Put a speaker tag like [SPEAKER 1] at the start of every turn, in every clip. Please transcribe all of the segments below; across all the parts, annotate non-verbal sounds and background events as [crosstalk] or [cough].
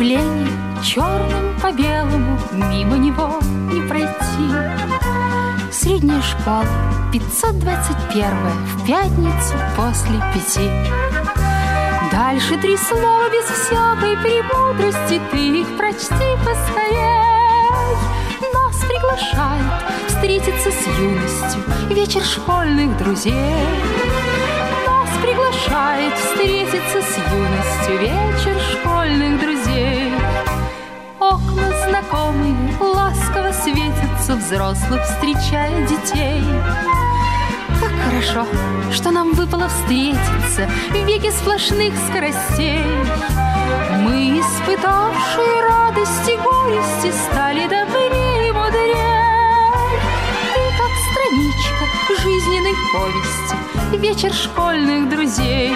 [SPEAKER 1] Объявление черным по белому Мимо него не пройти. Средняя школа 521 В пятницу после пяти. Дальше три слова без всякой премудрости Ты их прочти поскорей. Нас приглашает встретиться с юностью Вечер школьных друзей. Нас приглашает встретиться с юностью вечер школьных друзей. Окна знакомые ласково светятся, взрослых встречая детей. Как хорошо, что нам выпало встретиться в веке сплошных скоростей. Мы, испытавшие радости и горести, стали добрее и мудрее. Ты как страничка жизненной повести, вечер школьных друзей.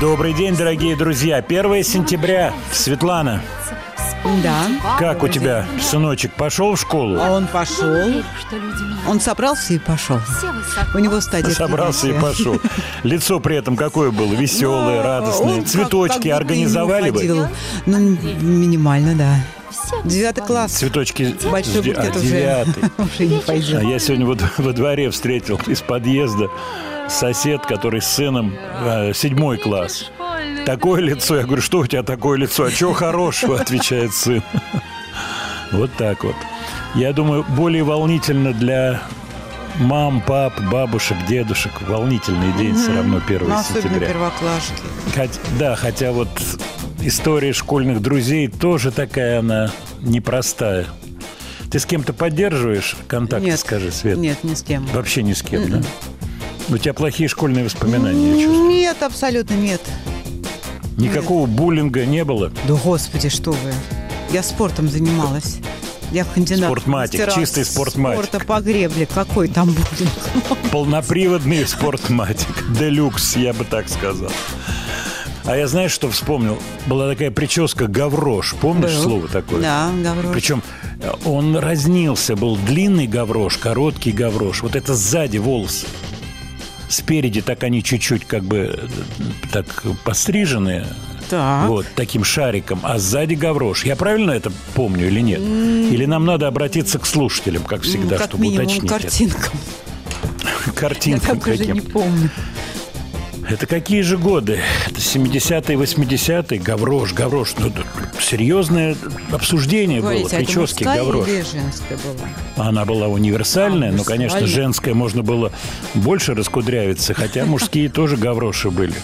[SPEAKER 2] Добрый день, дорогие друзья. 1 сентября. Светлана,
[SPEAKER 3] Да.
[SPEAKER 2] как у тебя сыночек пошел в школу?
[SPEAKER 3] А он пошел. Он собрался и пошел. У него стадия
[SPEAKER 2] Собрался и пошел. Лицо при этом какое было? Веселое, радостное.
[SPEAKER 3] Ну, как-
[SPEAKER 2] Цветочки
[SPEAKER 3] как
[SPEAKER 2] организовали бы?
[SPEAKER 3] Ну, минимально, да. Девятый класс.
[SPEAKER 2] Цветочки
[SPEAKER 3] Большой
[SPEAKER 2] де- а,
[SPEAKER 3] букет уже,
[SPEAKER 2] девятый. [laughs]
[SPEAKER 3] уже не
[SPEAKER 2] А я сегодня вот во дворе встретил из подъезда сосед, который с сыном э, седьмой класс. Такое лицо. Я говорю, что у тебя такое лицо? А чего хорошего? Отвечает сын. [laughs] Вот так вот. Я думаю, более волнительно для мам, пап, бабушек, дедушек. Волнительный день все равно 1
[SPEAKER 3] Ну,
[SPEAKER 2] сентября.
[SPEAKER 3] первоклашки.
[SPEAKER 2] Да, хотя вот история школьных друзей тоже такая она непростая. Ты с кем-то поддерживаешь контакт,
[SPEAKER 3] Нет.
[SPEAKER 2] скажи, Свет?
[SPEAKER 3] Нет, ни с кем.
[SPEAKER 2] Вообще ни с кем, да? У тебя плохие школьные воспоминания, я чувствую.
[SPEAKER 3] Нет, абсолютно нет.
[SPEAKER 2] Никакого буллинга не было.
[SPEAKER 3] Да господи, что вы. Я спортом занималась. Я кандидат. в
[SPEAKER 2] Спортматик,
[SPEAKER 3] мастера
[SPEAKER 2] чистый спортматик.
[SPEAKER 3] Спорта по гребле. Какой там будет? [laughs]
[SPEAKER 2] Полноприводный спортматик. Делюкс, я бы так сказал. А я знаешь, что вспомнил? Была такая прическа гаврош. Помнишь
[SPEAKER 3] Был.
[SPEAKER 2] слово такое?
[SPEAKER 3] Да, Гаврош.
[SPEAKER 2] Причем э, он разнился. Был длинный гаврош, короткий гаврош. Вот это сзади волосы. Спереди так они чуть-чуть как бы э, так постриженные.
[SPEAKER 3] Так.
[SPEAKER 2] Вот, таким шариком. А сзади гаврош. Я правильно это помню или нет? Или нам надо обратиться к слушателям, как всегда,
[SPEAKER 3] Ну, как
[SPEAKER 2] чтобы
[SPEAKER 3] минимум
[SPEAKER 2] уточнить это?
[SPEAKER 3] картинкам. [laughs] Я
[SPEAKER 2] Картинкам
[SPEAKER 3] так уже не помню.
[SPEAKER 2] Это какие же годы? Это 70-е, 80-е? Гаврош, Гаврош. Ну, серьезное обсуждение было.
[SPEAKER 3] Говорите, а это
[SPEAKER 2] Прически
[SPEAKER 3] мужская
[SPEAKER 2] Гаврош.
[SPEAKER 3] женская была?
[SPEAKER 2] Она была универсальная,
[SPEAKER 3] А,
[SPEAKER 2] но, конечно, женская можно было больше раскудрявиться, хотя мужские тоже гавроши были.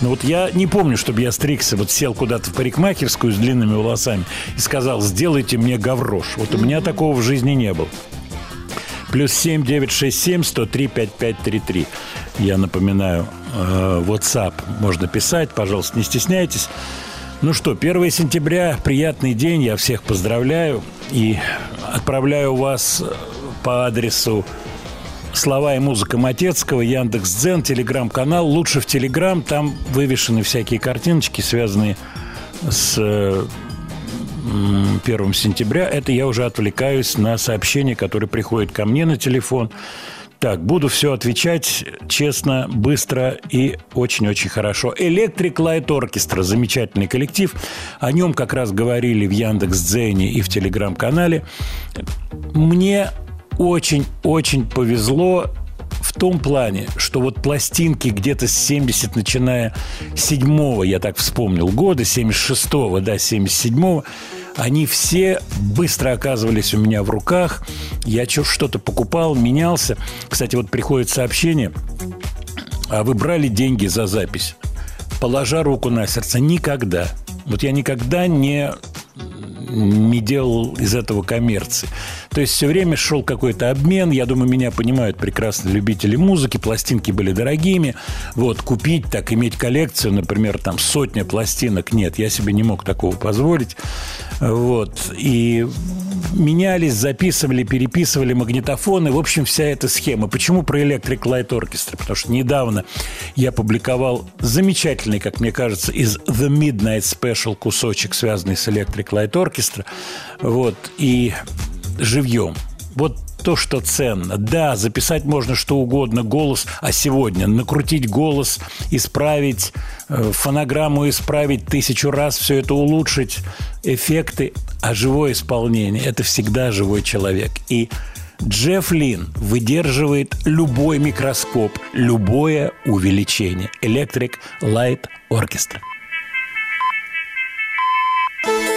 [SPEAKER 2] Но вот я не помню, чтобы я стригся, вот сел куда-то в парикмахерскую с длинными волосами и сказал, сделайте мне гаврош. Вот у меня такого в жизни не было. Плюс 7 967 103 5533. Я напоминаю, э, WhatsApp можно писать, пожалуйста, не стесняйтесь. Ну что, 1 сентября, приятный день, я всех поздравляю и отправляю вас по адресу слова и музыка Матецкого, Яндекс.Дзен, Телеграм-канал. Лучше в Телеграм, там вывешены всякие картиночки, связанные с э, м, 1 сентября. Это я уже отвлекаюсь на сообщения, которые приходят ко мне на телефон. Так, буду все отвечать честно, быстро и очень-очень хорошо. Electric Light Orchestra, замечательный коллектив. О нем как раз говорили в Яндекс.Дзене и в Телеграм-канале. Мне очень-очень повезло в том плане, что вот пластинки где-то с 70, начиная с 7 я так вспомнил, года, 76-го, да, 77-го, они все быстро оказывались у меня в руках. Я что-то покупал, менялся. Кстати, вот приходит сообщение, а вы брали деньги за запись? Положа руку на сердце, никогда. Вот я никогда не не делал из этого коммерции. То есть все время шел какой-то обмен. Я думаю, меня понимают прекрасно любители музыки. Пластинки были дорогими. Вот, купить, так, иметь коллекцию, например, там сотня пластинок. Нет, я себе не мог такого позволить. Вот. И менялись, записывали, переписывали магнитофоны. В общем, вся эта схема. Почему про Electric Light Orchestra? Потому что недавно я публиковал замечательный, как мне кажется, из The Midnight Special кусочек, связанный с Electric Light Orchestra. Вот. И живьем. Вот то, что ценно. Да, записать можно что угодно, голос, а сегодня накрутить голос, исправить, э, фонограмму исправить тысячу раз, все это улучшить, эффекты, а живое исполнение – это всегда живой человек. И Джефф Лин выдерживает любой микроскоп, любое увеличение. Electric Light Orchestra. Electric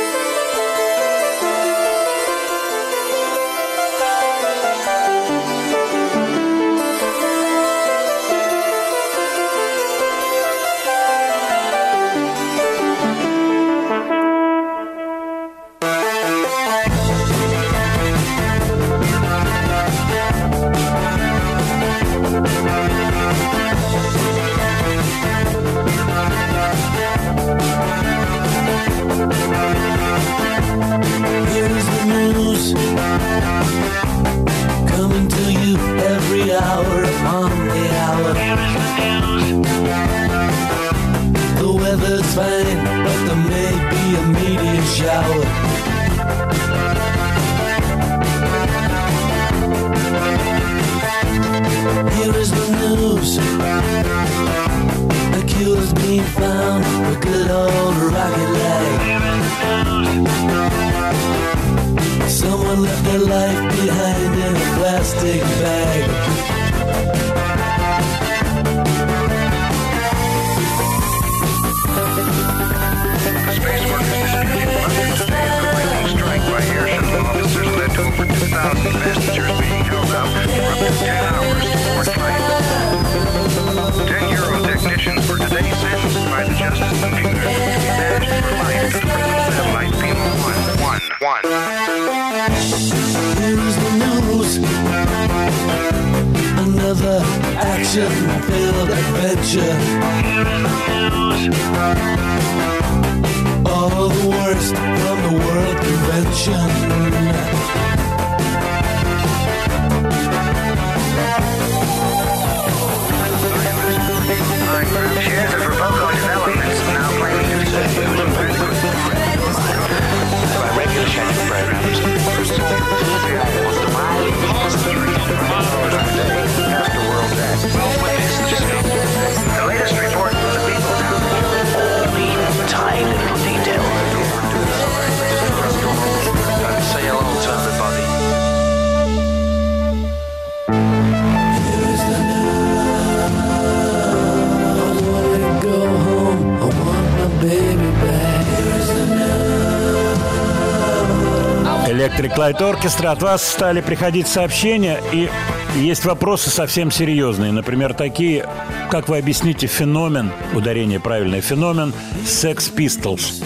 [SPEAKER 2] Light Orchestra. От вас стали приходить сообщения, и есть вопросы совсем серьезные. Например, такие, как вы объясните феномен, ударение правильное, феномен Sex Pistols?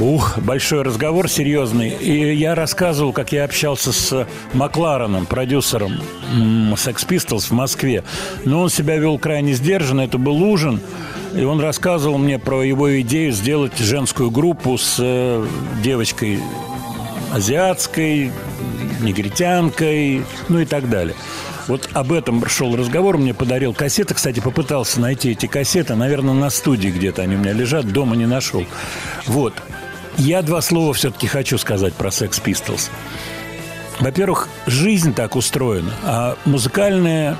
[SPEAKER 2] Ух, большой разговор серьезный. И я рассказывал, как я общался с Маклареном, продюсером Sex Pistols в Москве. Но он себя вел крайне сдержанно. Это был ужин. И он рассказывал мне про его идею сделать женскую группу с э, девочкой азиатской, негритянкой, ну и так далее. Вот об этом шел разговор, мне подарил кассеты. Кстати, попытался найти эти кассеты, наверное, на студии где-то они у меня лежат, дома не нашел. Вот. Я два слова все-таки хочу сказать про Sex Pistols. Во-первых, жизнь так устроена, а музыкальная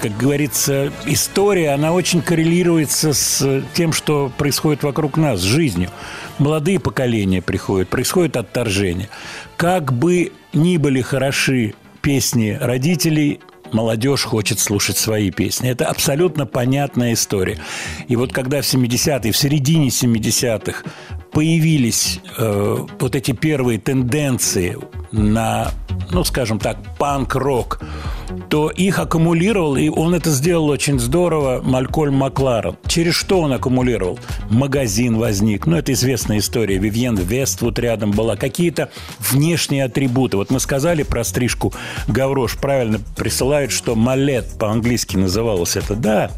[SPEAKER 2] как говорится, история, она очень коррелируется с тем, что происходит вокруг нас, с жизнью. Молодые поколения приходят, происходит отторжение. Как бы ни были хороши песни родителей, молодежь хочет слушать свои песни. Это абсолютно понятная история. И вот когда в 70-е, в середине 70-х появились э, вот эти первые тенденции на ну, скажем так, панк-рок, то их аккумулировал, и он это сделал очень здорово, Малькольм Макларен. Через что он аккумулировал? Магазин возник, ну, это известная история, Вивьен Вествуд рядом была, какие-то внешние атрибуты. Вот мы сказали про стрижку Гаврош, правильно присылают, что малет по-английски называлось это, да,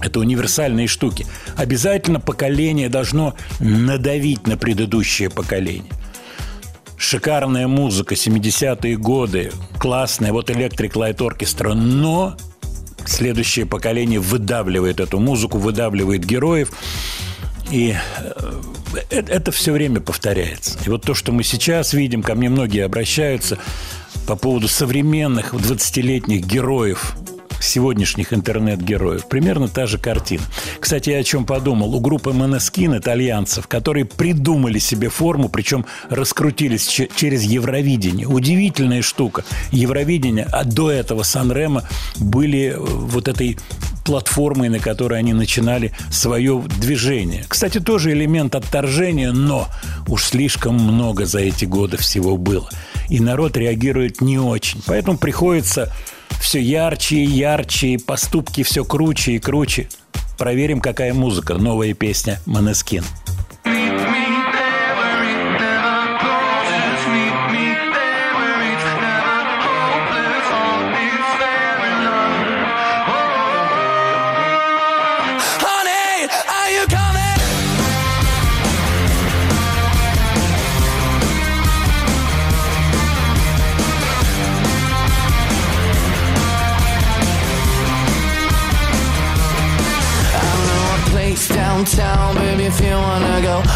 [SPEAKER 2] это универсальные штуки. Обязательно поколение должно надавить на предыдущее поколение. Шикарная музыка, 70-е годы, классная, вот Electric Light Orchestra, но следующее поколение выдавливает эту музыку, выдавливает героев, и это, это все время повторяется. И вот то, что мы сейчас видим, ко мне многие обращаются по поводу современных 20-летних героев сегодняшних интернет-героев. Примерно та же картина. Кстати, я о чем подумал. У группы Монескин, итальянцев, которые придумали себе форму, причем раскрутились через Евровидение. Удивительная штука. Евровидение, а до этого Сан-Ремо были э, вот этой платформой, на которой они начинали свое движение. Кстати, тоже элемент отторжения, но уж слишком много за эти годы всего было. И народ реагирует не очень. Поэтому приходится все ярче и ярче, поступки все круче и круче. Проверим, какая музыка. Новая песня «Манескин».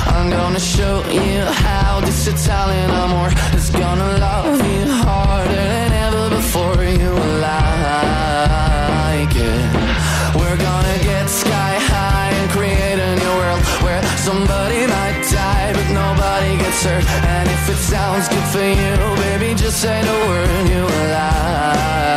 [SPEAKER 2] I'm gonna show you how this Italian amor is gonna love you harder than ever before. You like it. We're gonna get sky high and create a new world Where somebody might die, but nobody gets hurt. And if it sounds good for you, baby, just say the word. You like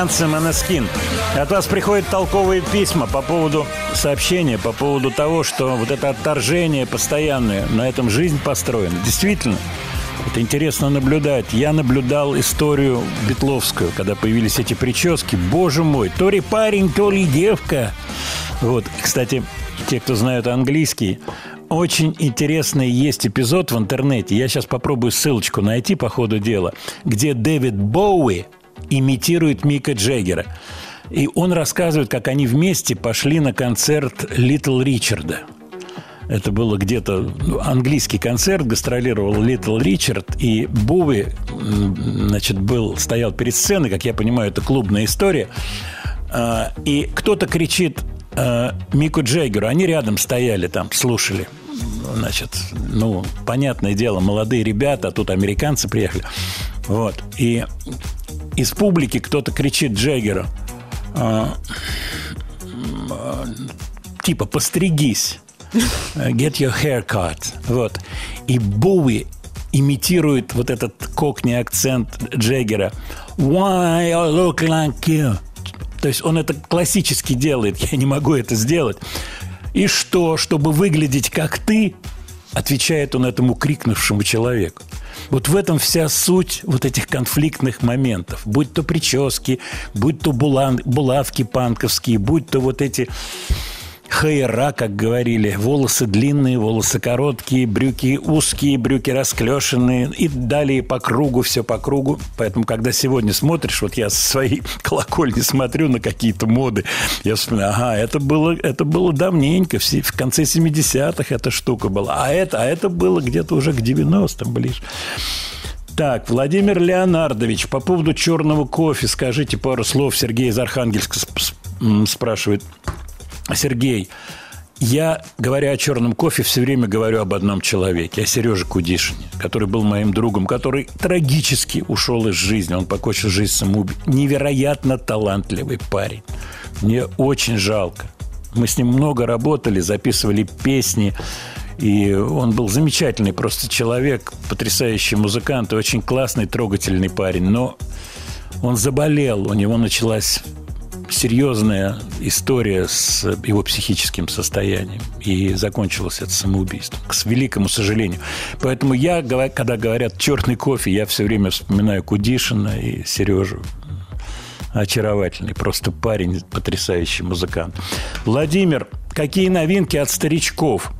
[SPEAKER 2] итальянцы Монескин. От вас приходят толковые письма по поводу сообщения, по поводу того, что вот это отторжение постоянное, на этом жизнь построена. Действительно, это интересно наблюдать. Я наблюдал историю Бетловскую, когда появились эти прически. Боже мой, то ли парень, то ли девка. Вот, кстати, те, кто знают английский, очень интересный есть эпизод в интернете. Я сейчас попробую ссылочку найти по ходу дела, где Дэвид Боуи – имитирует Мика Джеггера. И он рассказывает, как они вместе пошли на концерт Литл Ричарда. Это было где-то ну, английский концерт, гастролировал Литл Ричард, и Буви, значит, был, стоял перед сценой, как я понимаю, это клубная история, а, и кто-то кричит а, Мику Джеггеру, они рядом стояли там, слушали, значит, ну, понятное дело, молодые ребята, а тут американцы приехали, вот, и из публики кто-то кричит Джеггеру, а, типа «постригись», «get your hair cut». Вот. И Боуи имитирует вот этот кокни акцент Джеггера. Why I look like you? То есть он это классически делает. Я не могу это сделать. И что, чтобы выглядеть как ты, отвечает он этому крикнувшему человеку. Вот в этом вся суть вот этих конфликтных моментов. Будь то прически, будь то булан, булавки панковские, будь то вот эти Хайра, как говорили, волосы длинные, волосы короткие, брюки узкие, брюки расклешенные, и далее по кругу, все по кругу. Поэтому, когда сегодня смотришь, вот я со своей [laughs] колокольни смотрю на какие-то моды, я вспоминаю, ага, это было, это было давненько, в, конце 70-х эта штука была, а это, а это было где-то уже к 90-м ближе. Так, Владимир Леонардович, по поводу черного кофе скажите пару слов. Сергей из Архангельска спрашивает. Сергей, я, говоря о черном кофе, все время говорю об одном человеке, о Сереже Кудишине, который был моим другом, который трагически ушел из жизни. Он покончил жизнь самоубийством. Невероятно талантливый парень. Мне очень жалко. Мы с ним много работали, записывали песни. И он был замечательный просто человек, потрясающий музыкант и очень классный, трогательный парень. Но он заболел, у него началась серьезная история с его психическим состоянием. И закончилось это самоубийством, к великому сожалению. Поэтому я, когда говорят «черный кофе», я все время вспоминаю Кудишина и Сережу. Очаровательный, просто парень, потрясающий музыкант. Владимир, какие новинки от старичков?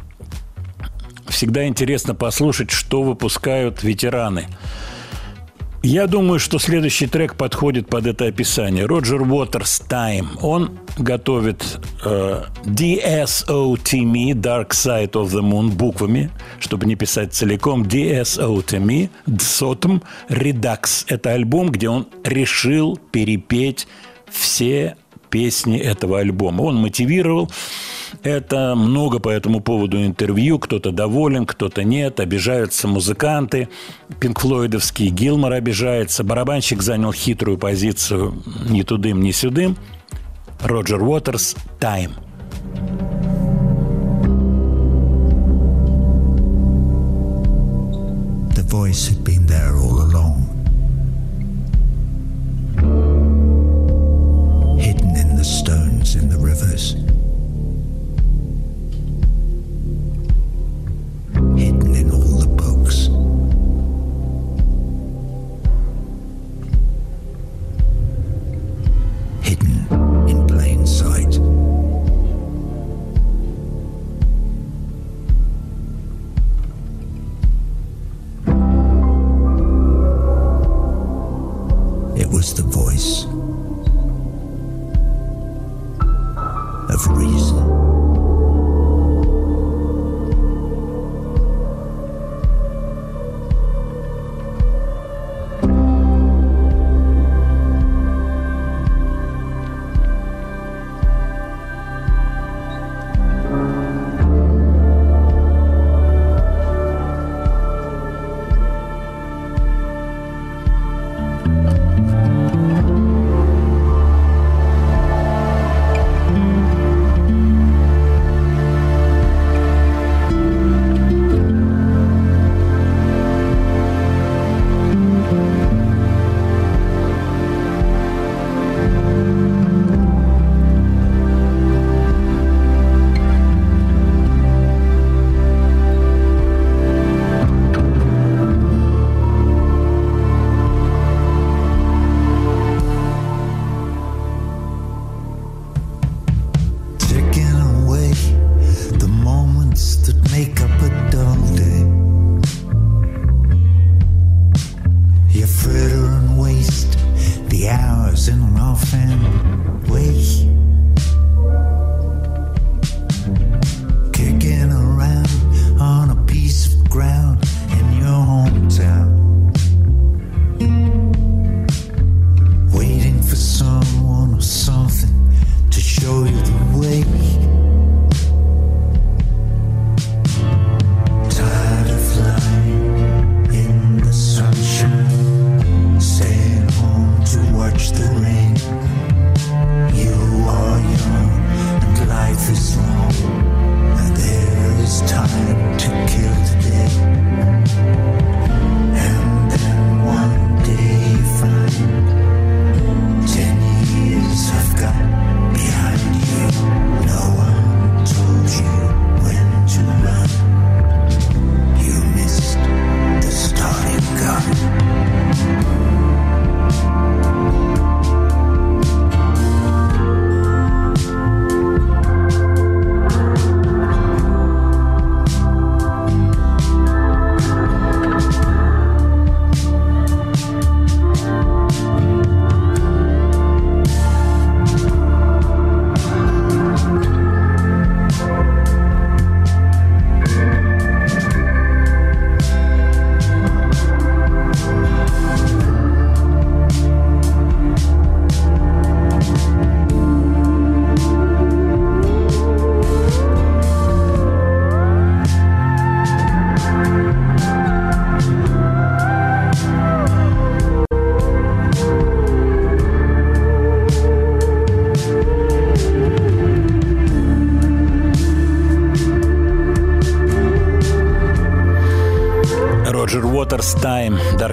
[SPEAKER 2] Всегда интересно послушать, что выпускают ветераны – я думаю, что следующий трек подходит под это описание. Роджер Уотерс «Time». Он готовит э, DSOTME, Dark Side of the Moon, буквами, чтобы не писать целиком. DSOTME, DSOTM, Redux. Это альбом, где он решил перепеть все песни этого альбома. Он мотивировал это много по этому поводу интервью. Кто-то доволен, кто-то нет. Обижаются музыканты. Пинк Флойдовский Гилмор обижается. Барабанщик занял хитрую позицию ни тудым, ни сюдым. Роджер Уотерс «Тайм». Voice had been was the voice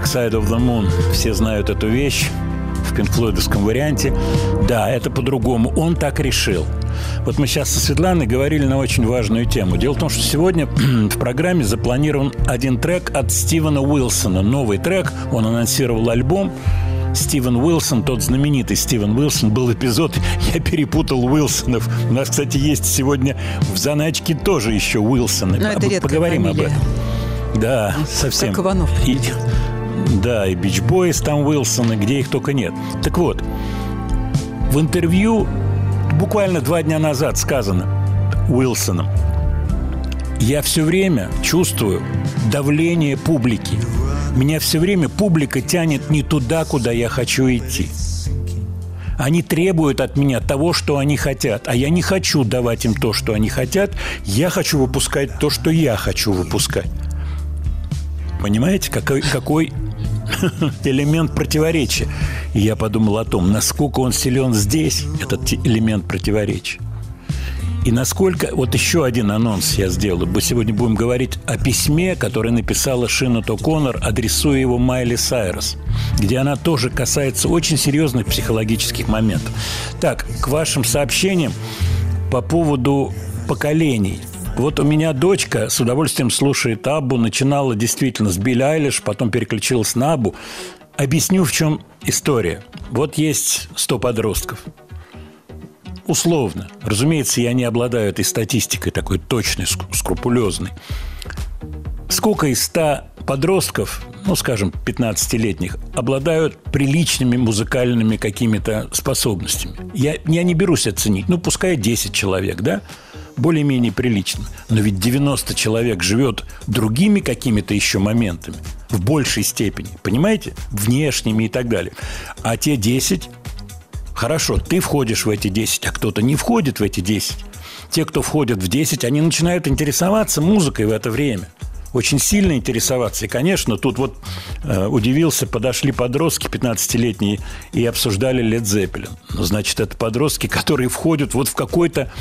[SPEAKER 2] Side of the Moon. Все знают эту вещь в пинкфлойдовском варианте. Да, это по-другому. Он так решил. Вот мы сейчас со Светланой говорили на очень важную тему. Дело в том, что сегодня [clears throat] в программе запланирован один трек от Стивена Уилсона. Новый трек. Он анонсировал альбом. Стивен Уилсон, тот знаменитый Стивен Уилсон, был эпизод, [laughs] я перепутал Уилсонов. У нас, кстати, есть сегодня в заначке тоже еще Уилсоны.
[SPEAKER 3] Но это
[SPEAKER 2] Поговорим
[SPEAKER 3] фамилия.
[SPEAKER 2] об этом. Да, совсем.
[SPEAKER 3] Как Иванов.
[SPEAKER 2] И, да, и Бич Бойс там Уилсоны, где их только нет. Так вот, в интервью буквально два дня назад сказано Уилсоном, я все время чувствую давление публики. Меня все время публика тянет не туда, куда я хочу идти. Они требуют от меня того, что они хотят, а я не хочу давать им то, что они хотят. Я хочу выпускать то, что я хочу выпускать. Понимаете, какой, какой [laughs] элемент противоречия? И я подумал о том, насколько он силен здесь, этот элемент противоречия. И насколько... Вот еще один анонс я сделаю. Мы сегодня будем говорить о письме, которое написала Шина То'Коннор, адресуя его Майли Сайрос, где она тоже касается очень серьезных психологических моментов. Так, к вашим сообщениям по поводу поколений. Вот у меня дочка с удовольствием слушает Абу, начинала действительно с Билли Айлиш, потом переключилась на Абу. Объясню, в чем история. Вот есть 100 подростков – условно. Разумеется, я не обладаю этой статистикой такой точной, скрупулезной. Сколько из 100 подростков, ну, скажем, 15-летних, обладают приличными музыкальными какими-то способностями? Я, я не берусь оценить. Ну, пускай 10 человек, да? Более-менее прилично. Но ведь 90 человек живет другими какими-то еще моментами в большей степени, понимаете? Внешними и так далее. А те 10 Хорошо, ты входишь в эти 10, а кто-то не входит в эти 10. Те, кто входит в 10, они начинают интересоваться музыкой в это время очень сильно интересоваться. И, конечно, тут вот э, удивился, подошли подростки 15-летние и обсуждали Лед Зеппелин. Ну, значит, это подростки, [laughs] которые входят вот в какой-то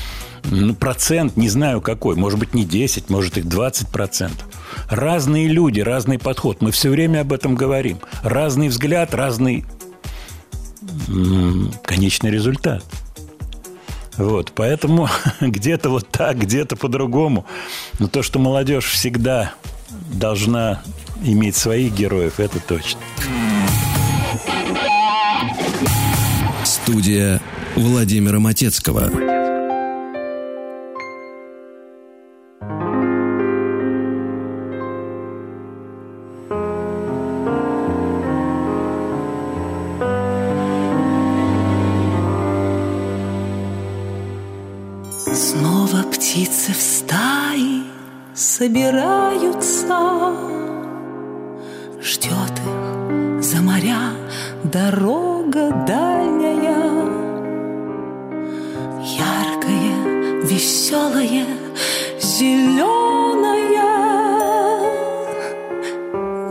[SPEAKER 2] ну, процент, не знаю какой, может быть, не 10, может, их 20 процентов. Разные люди, разный подход. Мы все время об этом говорим. Разный взгляд, разный конечный результат. Вот, поэтому [laughs] где-то вот так, где-то по-другому. Но то, что молодежь всегда должна иметь своих героев, это точно.
[SPEAKER 4] Студия Владимира Матецкого.
[SPEAKER 5] Собираются Ждет их за моря дорога дальняя. Яркая, веселая, зеленая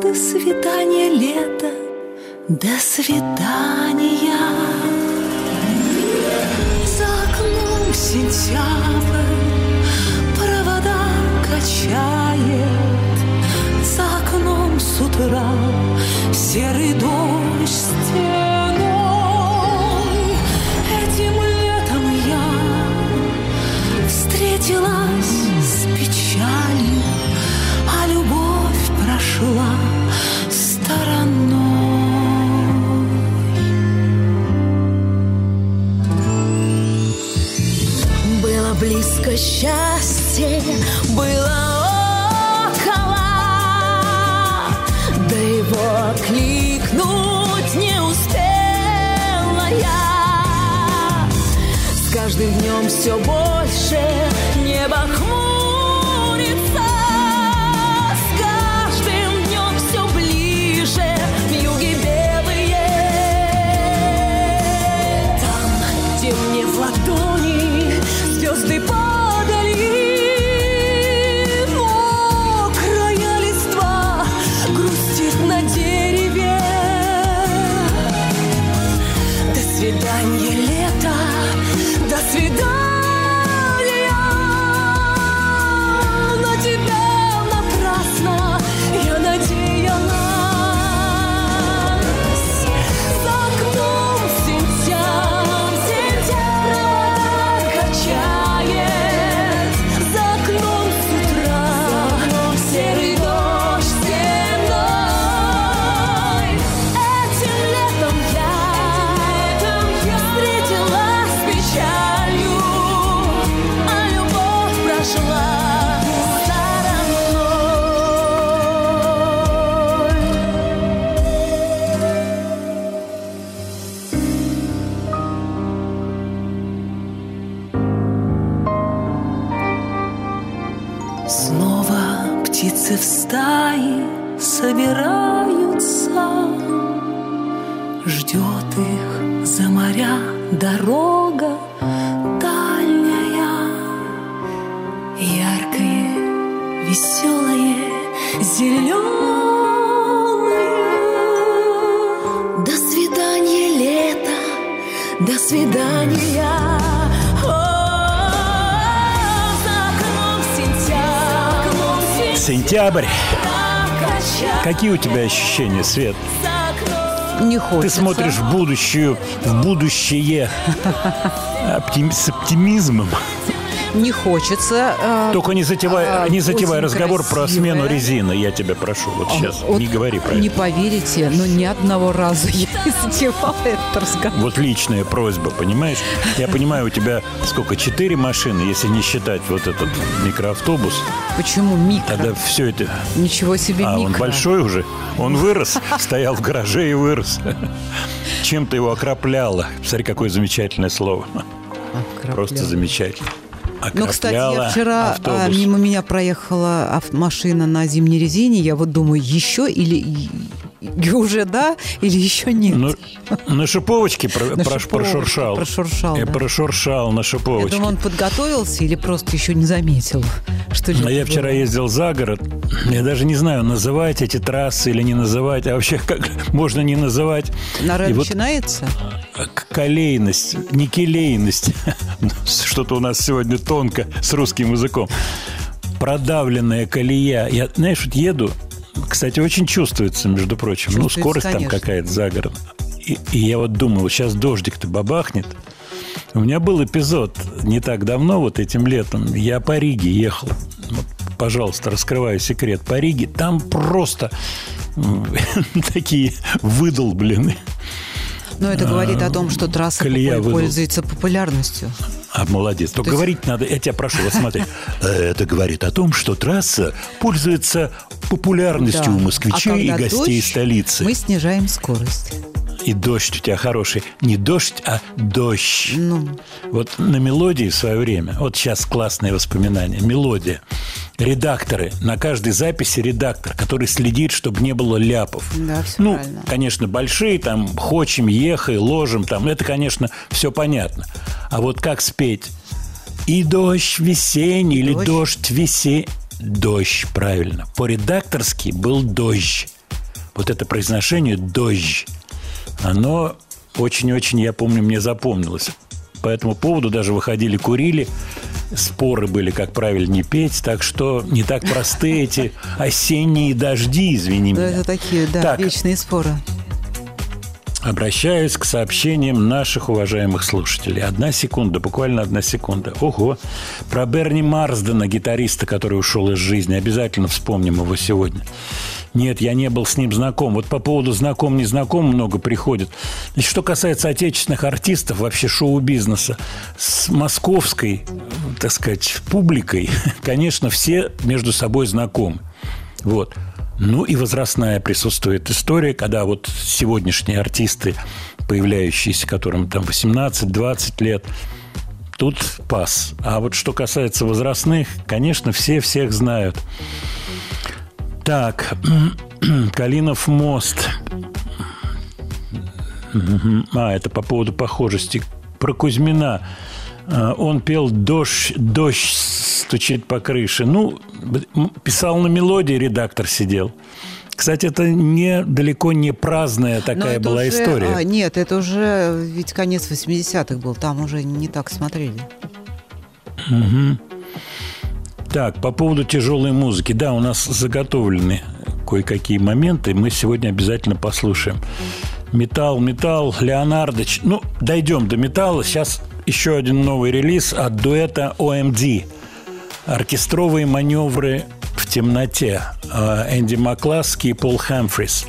[SPEAKER 5] До свидания, лето, до свидания. За окном сентябрь качает За окном с утра серый дождь стеной. Этим летом я встретилась с печалью А любовь прошла стороной. Близко счастье, было кликнуть не успела я. С каждым днем все больше небо
[SPEAKER 6] свидания.
[SPEAKER 2] Сентябрь. Какие у тебя ощущения, Свет?
[SPEAKER 3] Не хочется.
[SPEAKER 2] Ты смотришь в будущее, в будущее оптим- с оптимизмом.
[SPEAKER 3] Не хочется. э,
[SPEAKER 2] Только не затевай,
[SPEAKER 3] а,
[SPEAKER 2] не затевай разговор про
[SPEAKER 3] красивая.
[SPEAKER 2] смену резины, я тебя прошу. Вот сейчас
[SPEAKER 3] вот
[SPEAKER 2] не говори про
[SPEAKER 3] Не
[SPEAKER 2] это.
[SPEAKER 3] поверите, но ни одного раза я не затевала этот разговор.
[SPEAKER 2] Вот личная просьба, понимаешь? Я понимаю, у тебя сколько, четыре машины, если не считать вот этот микроавтобус.
[SPEAKER 3] Почему микро?
[SPEAKER 2] Тогда все это...
[SPEAKER 3] Ничего себе
[SPEAKER 2] А,
[SPEAKER 3] микро.
[SPEAKER 2] он большой уже? Он вырос, стоял в гараже и вырос. Чем ты его окропляла? Смотри, какое замечательное слово.
[SPEAKER 3] Окропляла.
[SPEAKER 2] Просто замечательно.
[SPEAKER 3] Ну, кстати, я
[SPEAKER 2] Окропляла
[SPEAKER 3] вчера а,
[SPEAKER 2] автобус.
[SPEAKER 3] мимо меня проехала машина на зимней резине. Я вот думаю, еще или [laughs] уже да, или еще нет.
[SPEAKER 2] Ну, на шиповочке про-
[SPEAKER 3] На
[SPEAKER 2] прош-
[SPEAKER 3] шиповочке
[SPEAKER 2] прошуршал.
[SPEAKER 3] прошуршал,
[SPEAKER 2] Я
[SPEAKER 3] да.
[SPEAKER 2] прошуршал на
[SPEAKER 3] я
[SPEAKER 2] шиповочке.
[SPEAKER 3] думаю, он подготовился или просто еще не заметил, что
[SPEAKER 2] А я
[SPEAKER 3] лето
[SPEAKER 2] вчера
[SPEAKER 3] было.
[SPEAKER 2] ездил за город. Я даже не знаю, называть эти трассы или не называть. А вообще, как [laughs] можно не называть.
[SPEAKER 3] На
[SPEAKER 2] вот
[SPEAKER 3] начинается?
[SPEAKER 2] к- колейность, не келейность. [laughs] Что-то у нас сегодня тонко с русским языком. Продавленная колея. Я, знаешь, вот еду, кстати, очень чувствуется, между прочим. ну,
[SPEAKER 3] Чувствуется,
[SPEAKER 2] скорость там
[SPEAKER 3] конечно.
[SPEAKER 2] какая-то за город. И, и я вот думал, сейчас дождик-то бабахнет. У меня был эпизод не так давно, вот этим летом. Я по Риге ехал. Вот, пожалуйста, раскрываю секрет. По Риге там просто [laughs] такие выдолблены.
[SPEAKER 3] Но это говорит о том, что трасса пользуется популярностью.
[SPEAKER 2] А, молодец. То
[SPEAKER 3] То есть-
[SPEAKER 2] говорить надо, я тебя прошу, вот смотри. [laughs] Э, Это говорит о том, что трасса пользуется популярностью у
[SPEAKER 3] Да.
[SPEAKER 2] москвичей
[SPEAKER 3] А
[SPEAKER 2] и гостей
[SPEAKER 3] дождь,
[SPEAKER 2] столицы.
[SPEAKER 3] Мы снижаем скорость.
[SPEAKER 2] И дождь у тебя хороший. Не дождь, а дождь.
[SPEAKER 3] Ну,
[SPEAKER 2] Вот на мелодии в свое время, вот сейчас классные воспоминания, мелодия. Редакторы, на каждой записи редактор, который следит, чтобы не было ляпов.
[SPEAKER 3] Да, всё
[SPEAKER 2] ну,
[SPEAKER 3] правильно.
[SPEAKER 2] конечно, большие, там, хочем, ехай, ложим, там, это, конечно, все понятно. А вот как спеть? И дождь весенний, или
[SPEAKER 3] Дождь.
[SPEAKER 2] дождь весенний. Дождь, правильно. По-редакторски был дождь. Вот это произношение «дождь», оно очень-очень, я помню, мне запомнилось. По этому поводу даже выходили, курили, споры были, как правильнее петь, так что не так просты эти осенние дожди, извини
[SPEAKER 3] да,
[SPEAKER 2] меня.
[SPEAKER 3] это такие, да, вечные споры.
[SPEAKER 2] Обращаюсь к сообщениям наших уважаемых слушателей. Одна секунда, буквально одна секунда. Ого! Про Берни Марсдена, гитариста, который ушел из жизни. Обязательно вспомним его сегодня. Нет, я не был с ним знаком. Вот по поводу знаком, не знаком много приходит. Значит, что касается отечественных артистов, вообще шоу-бизнеса, с московской, так сказать, публикой, [laughs] конечно, все между собой знакомы. Вот. Ну и возрастная присутствует история, когда вот сегодняшние артисты, появляющиеся, которым там 18-20 лет, тут пас. А вот что касается возрастных, конечно, все всех знают. Так, [clears throat] Калинов мост. А, это по поводу похожести. Про Кузьмина. А, Он пел «Дождь, дождь стучит по крыше». Ну, писал на мелодии, редактор сидел. Кстати, это не, далеко не праздная такая была
[SPEAKER 3] уже-
[SPEAKER 2] история.
[SPEAKER 3] а, нет, это уже ведь конец 80-х был, там уже не так смотрели.
[SPEAKER 2] Так, по поводу тяжелой музыки. Да, у нас заготовлены кое-какие моменты. Мы сегодня обязательно послушаем. Металл, металл, Леонардович. Ну, дойдем до металла. Сейчас еще один новый релиз от дуэта OMD. Оркестровые маневры в темноте. Э, Энди Макласки и Пол Хэмфрис.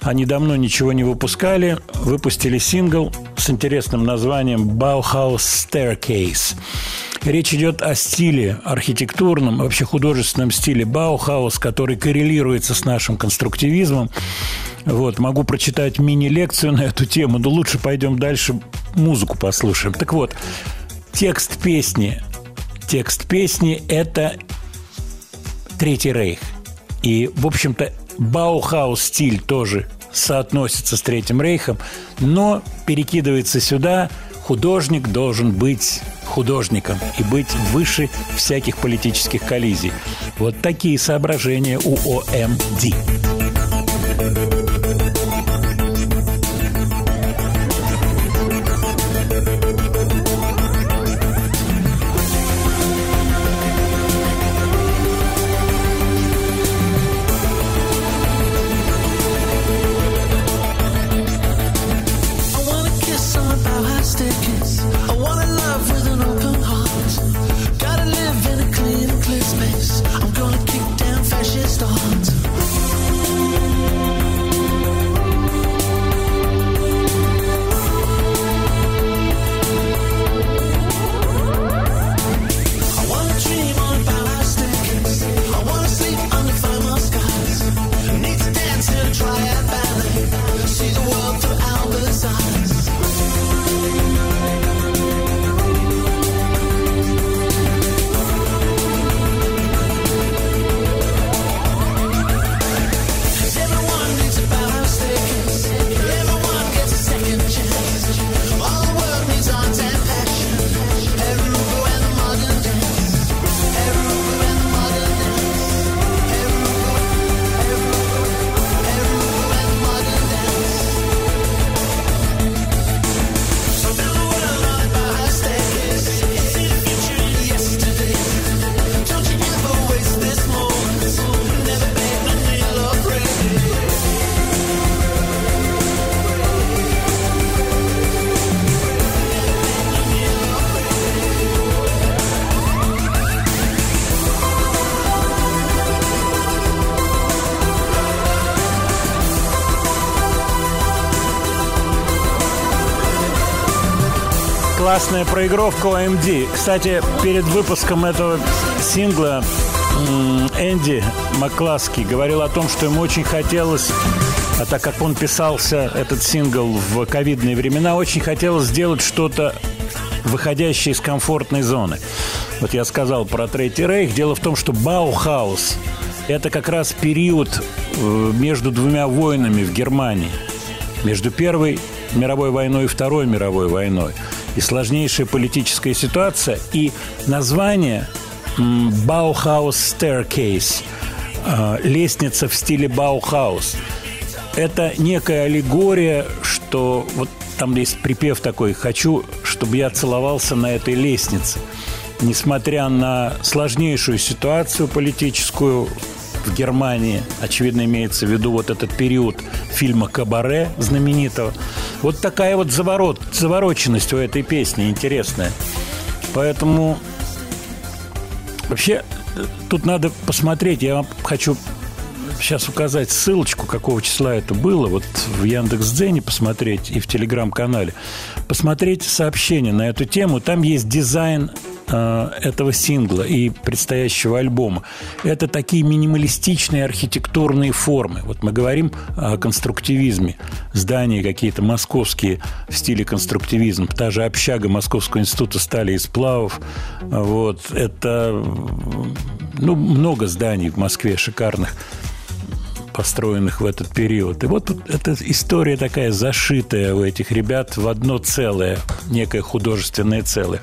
[SPEAKER 2] Они давно ничего не выпускали. Выпустили сингл с интересным названием «Bauhaus Staircase». Речь идет о стиле архитектурном, вообще художественном стиле Баухаус, который коррелируется с нашим конструктивизмом. Вот, могу прочитать мини-лекцию на эту тему, но лучше пойдем дальше, музыку послушаем. Так вот, текст песни. Текст песни – это Третий Рейх. И, в общем-то, Баухаус-стиль тоже соотносится с Третьим Рейхом, но перекидывается сюда художник должен быть художником и быть выше всяких политических коллизий. Вот такие соображения у ОМД. Классная проигровка OMD. Кстати, перед выпуском этого сингла Энди Макласки говорил о том, что ему очень хотелось, а так как он писался, этот сингл, в ковидные времена, очень хотелось сделать что-то выходящее из комфортной зоны. Вот я сказал про Третий Рейх. Дело в том, что Баухаус – это как раз период э, между двумя войнами в Германии. Между Первой мировой войной и Второй мировой войной – и сложнейшая политическая ситуация. И название Bauhaus Staircase э, лестница в стиле Баухаус. Это некая аллегория, что вот там есть припев такой «Хочу, чтобы я целовался на этой лестнице». Несмотря на сложнейшую ситуацию политическую в Германии, очевидно, имеется в виду вот этот период фильма «Кабаре» знаменитого – вот такая вот заворот, завороченность у этой песни интересная. Поэтому вообще тут надо посмотреть. Я хочу сейчас указать ссылочку, какого числа это было, вот в Яндекс.Дзене посмотреть и в Телеграм-канале. Посмотреть сообщение на эту тему. Там есть дизайн Э, этого сингла и предстоящего альбома. Это такие минималистичные архитектурные формы. Вот мы говорим о конструктивизме. Здания какие-то московские в стиле конструктивизм. Та же общага Московского института стали и сплавов. Вот. Это ну, много зданий в Москве шикарных построенных в этот период. И вот эта история такая зашитая у этих ребят в одно целое, некое художественное целое.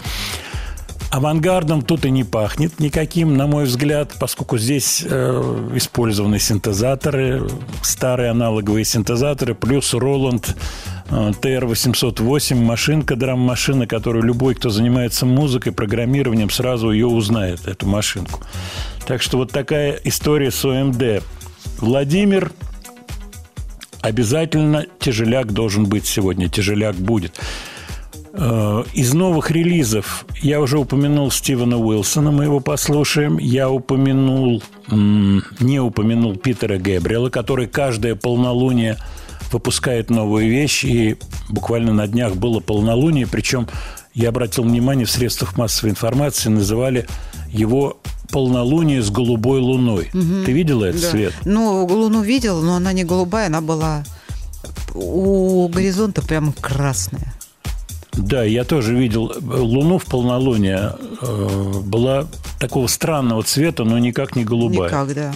[SPEAKER 2] Авангардом тут и не пахнет никаким, на мой взгляд, поскольку здесь э, использованы синтезаторы, старые аналоговые синтезаторы, плюс э, TR-808, машинка, драм-машина, которую любой, кто занимается музыкой, программированием, сразу ее узнает, эту машинку. Так что вот такая история с ОМД. Владимир, обязательно тяжеляк должен быть сегодня, тяжеляк будет. Э, из новых релизов я уже упомянул Стивена Уилсона, мы его послушаем. Я упомянул, не упомянул Питера Гэбриэла, который каждое полнолуние выпускает новую вещь, и буквально на днях было полнолуние, причем я обратил внимание, в средствах массовой информации называли его полнолуние с голубой луной. Угу. Ты видела этот да. цвет?
[SPEAKER 3] Ну, луну видел, но она не голубая, она была у горизонта прям красная.
[SPEAKER 2] Да, я тоже видел Луну в полнолуние. Э, была такого странного цвета, но никак не голубая.
[SPEAKER 3] Никак, да.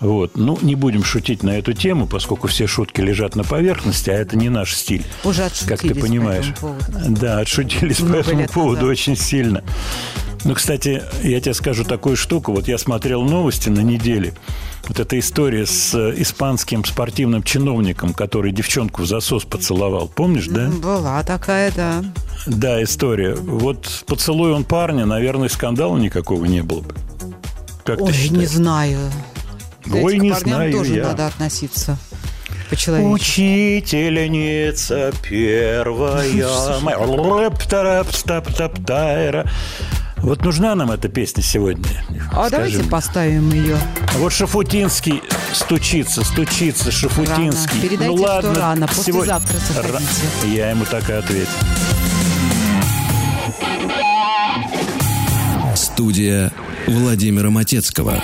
[SPEAKER 2] Вот. Ну, не будем шутить на эту тему, поскольку все шутки лежат на поверхности, а это не наш стиль.
[SPEAKER 3] Уже отшутились
[SPEAKER 2] Как ты понимаешь.
[SPEAKER 3] по этому поводу.
[SPEAKER 2] Да, отшутились по
[SPEAKER 3] Много
[SPEAKER 2] этому поводу
[SPEAKER 3] назад.
[SPEAKER 2] очень сильно. Ну, кстати, я тебе скажу такую штуку. Вот я смотрел новости на неделе. Вот эта история с э, испанским спортивным чиновником, который девчонку в засос поцеловал. Помнишь, да?
[SPEAKER 3] Была такая, да.
[SPEAKER 2] Да, история. Вот поцелуй он парня, наверное, скандала никакого не было бы. Как
[SPEAKER 3] Ой, не знаю.
[SPEAKER 2] Ой, не знаю
[SPEAKER 3] тоже
[SPEAKER 2] я.
[SPEAKER 3] надо относиться по-человечески.
[SPEAKER 2] Учительница первая. Вот нужна нам эта песня сегодня?
[SPEAKER 3] А
[SPEAKER 2] Скажи
[SPEAKER 3] давайте
[SPEAKER 2] мне.
[SPEAKER 3] поставим ее.
[SPEAKER 2] Вот Шафутинский стучится, стучится, Шафутинский.
[SPEAKER 3] Рано. Передайте,
[SPEAKER 2] ну
[SPEAKER 3] что
[SPEAKER 2] ладно,
[SPEAKER 3] рано.
[SPEAKER 2] сегодня-
[SPEAKER 3] Послезавтра заходите.
[SPEAKER 2] Ра- Я ему так и ответил.
[SPEAKER 7] Студия Владимира Матецкого.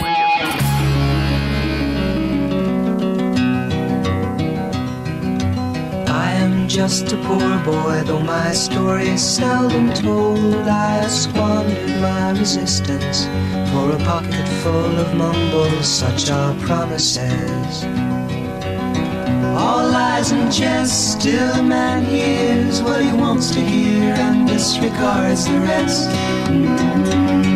[SPEAKER 8] Just a poor boy, though my story is seldom told. I squandered my resistance for a pocket full of mumbles, such are promises. All lies and jest, still a man hears what he wants to hear and disregards the rest. When I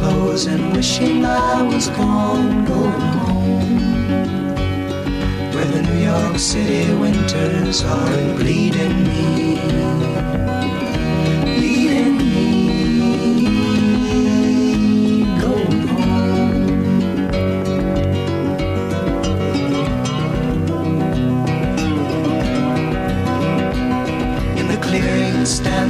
[SPEAKER 8] Clothes and wishing I was gone, going home. Where the New York City winters are bleeding me.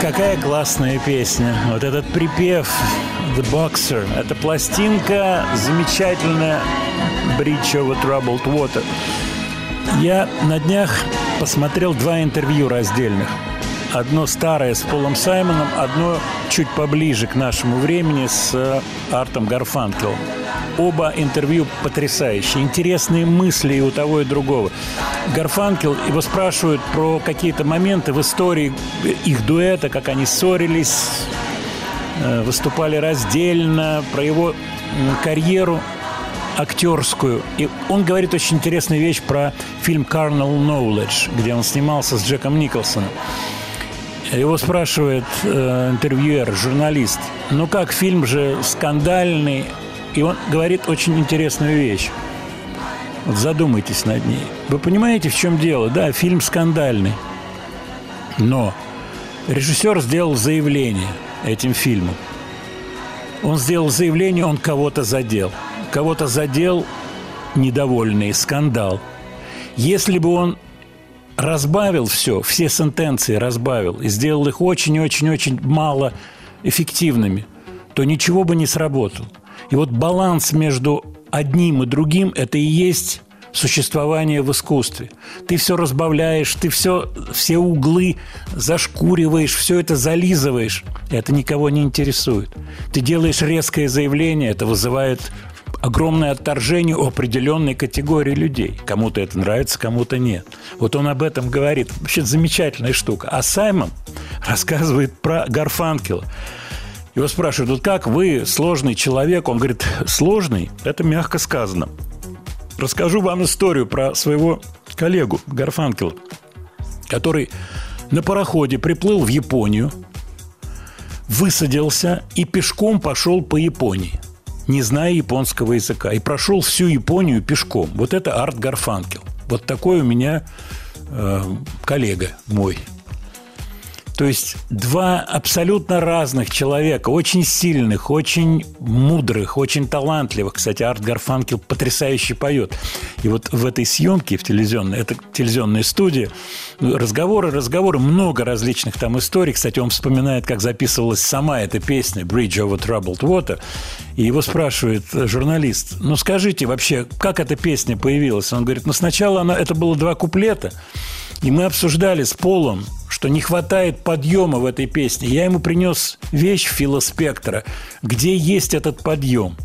[SPEAKER 2] Какая классная песня. Вот этот припев The Boxer. Это пластинка замечательная Bridge over Troubled Water. Я на днях посмотрел два интервью раздельных. Одно старое с Полом Саймоном, одно чуть поближе к нашему времени с э, Артом Гарфанкелом. Оба интервью потрясающие. Интересные мысли и у того, и другого. Гарфанкел, его спрашивают про какие-то моменты в истории их дуэта, как они ссорились, э, выступали раздельно, про его карьеру актерскую. И он говорит очень интересную вещь про фильм «Carnal Knowledge», где он снимался с Джеком Николсоном. Его спрашивает э, интервьюер, журналист, ну как, фильм же скандальный. И он говорит очень интересную вещь. Вот задумайтесь над ней. Вы понимаете, в чем дело? Да, фильм скандальный. Но режиссер сделал заявление этим фильмом. Он сделал заявление, он кого-то задел. Кого-то задел недовольный, скандал. Если бы он разбавил все, все сентенции разбавил и сделал их очень-очень-очень мало эффективными, то ничего бы не сработало. И вот баланс между одним и другим – это и есть существование в искусстве. Ты все разбавляешь, ты все, все углы зашкуриваешь, все это зализываешь. Это никого не интересует. Ты делаешь резкое заявление, это вызывает огромное отторжение у определенной категории людей. Кому-то это нравится, кому-то нет. Вот он об этом говорит. Вообще замечательная штука. А Саймон рассказывает про Гарфанкела. Его спрашивают, вот как вы, сложный человек? Он говорит, сложный – это мягко сказано. Расскажу вам историю про своего коллегу Гарфанкела, который на пароходе приплыл в Японию, высадился и пешком пошел по Японии – не зная японского языка. И прошел всю Японию пешком. Вот это Арт Гарфанкел. Вот такой у меня э, коллега мой. То есть два абсолютно разных человека, очень сильных, очень мудрых, очень талантливых. Кстати, Арт Гарфанкел потрясающе поет. И вот в этой съемке, в телевизионной, это телевизионная студия, разговоры, разговоры, много различных там историй. Кстати, он вспоминает, как записывалась сама эта песня «Bridge over Troubled Water». И его спрашивает журналист, ну скажите вообще, как эта песня появилась? Он говорит, ну сначала она, это было два куплета, и мы обсуждали с Полом, что не хватает подъема в этой песне. Я ему принес вещь Фила Спектра, где есть этот подъем.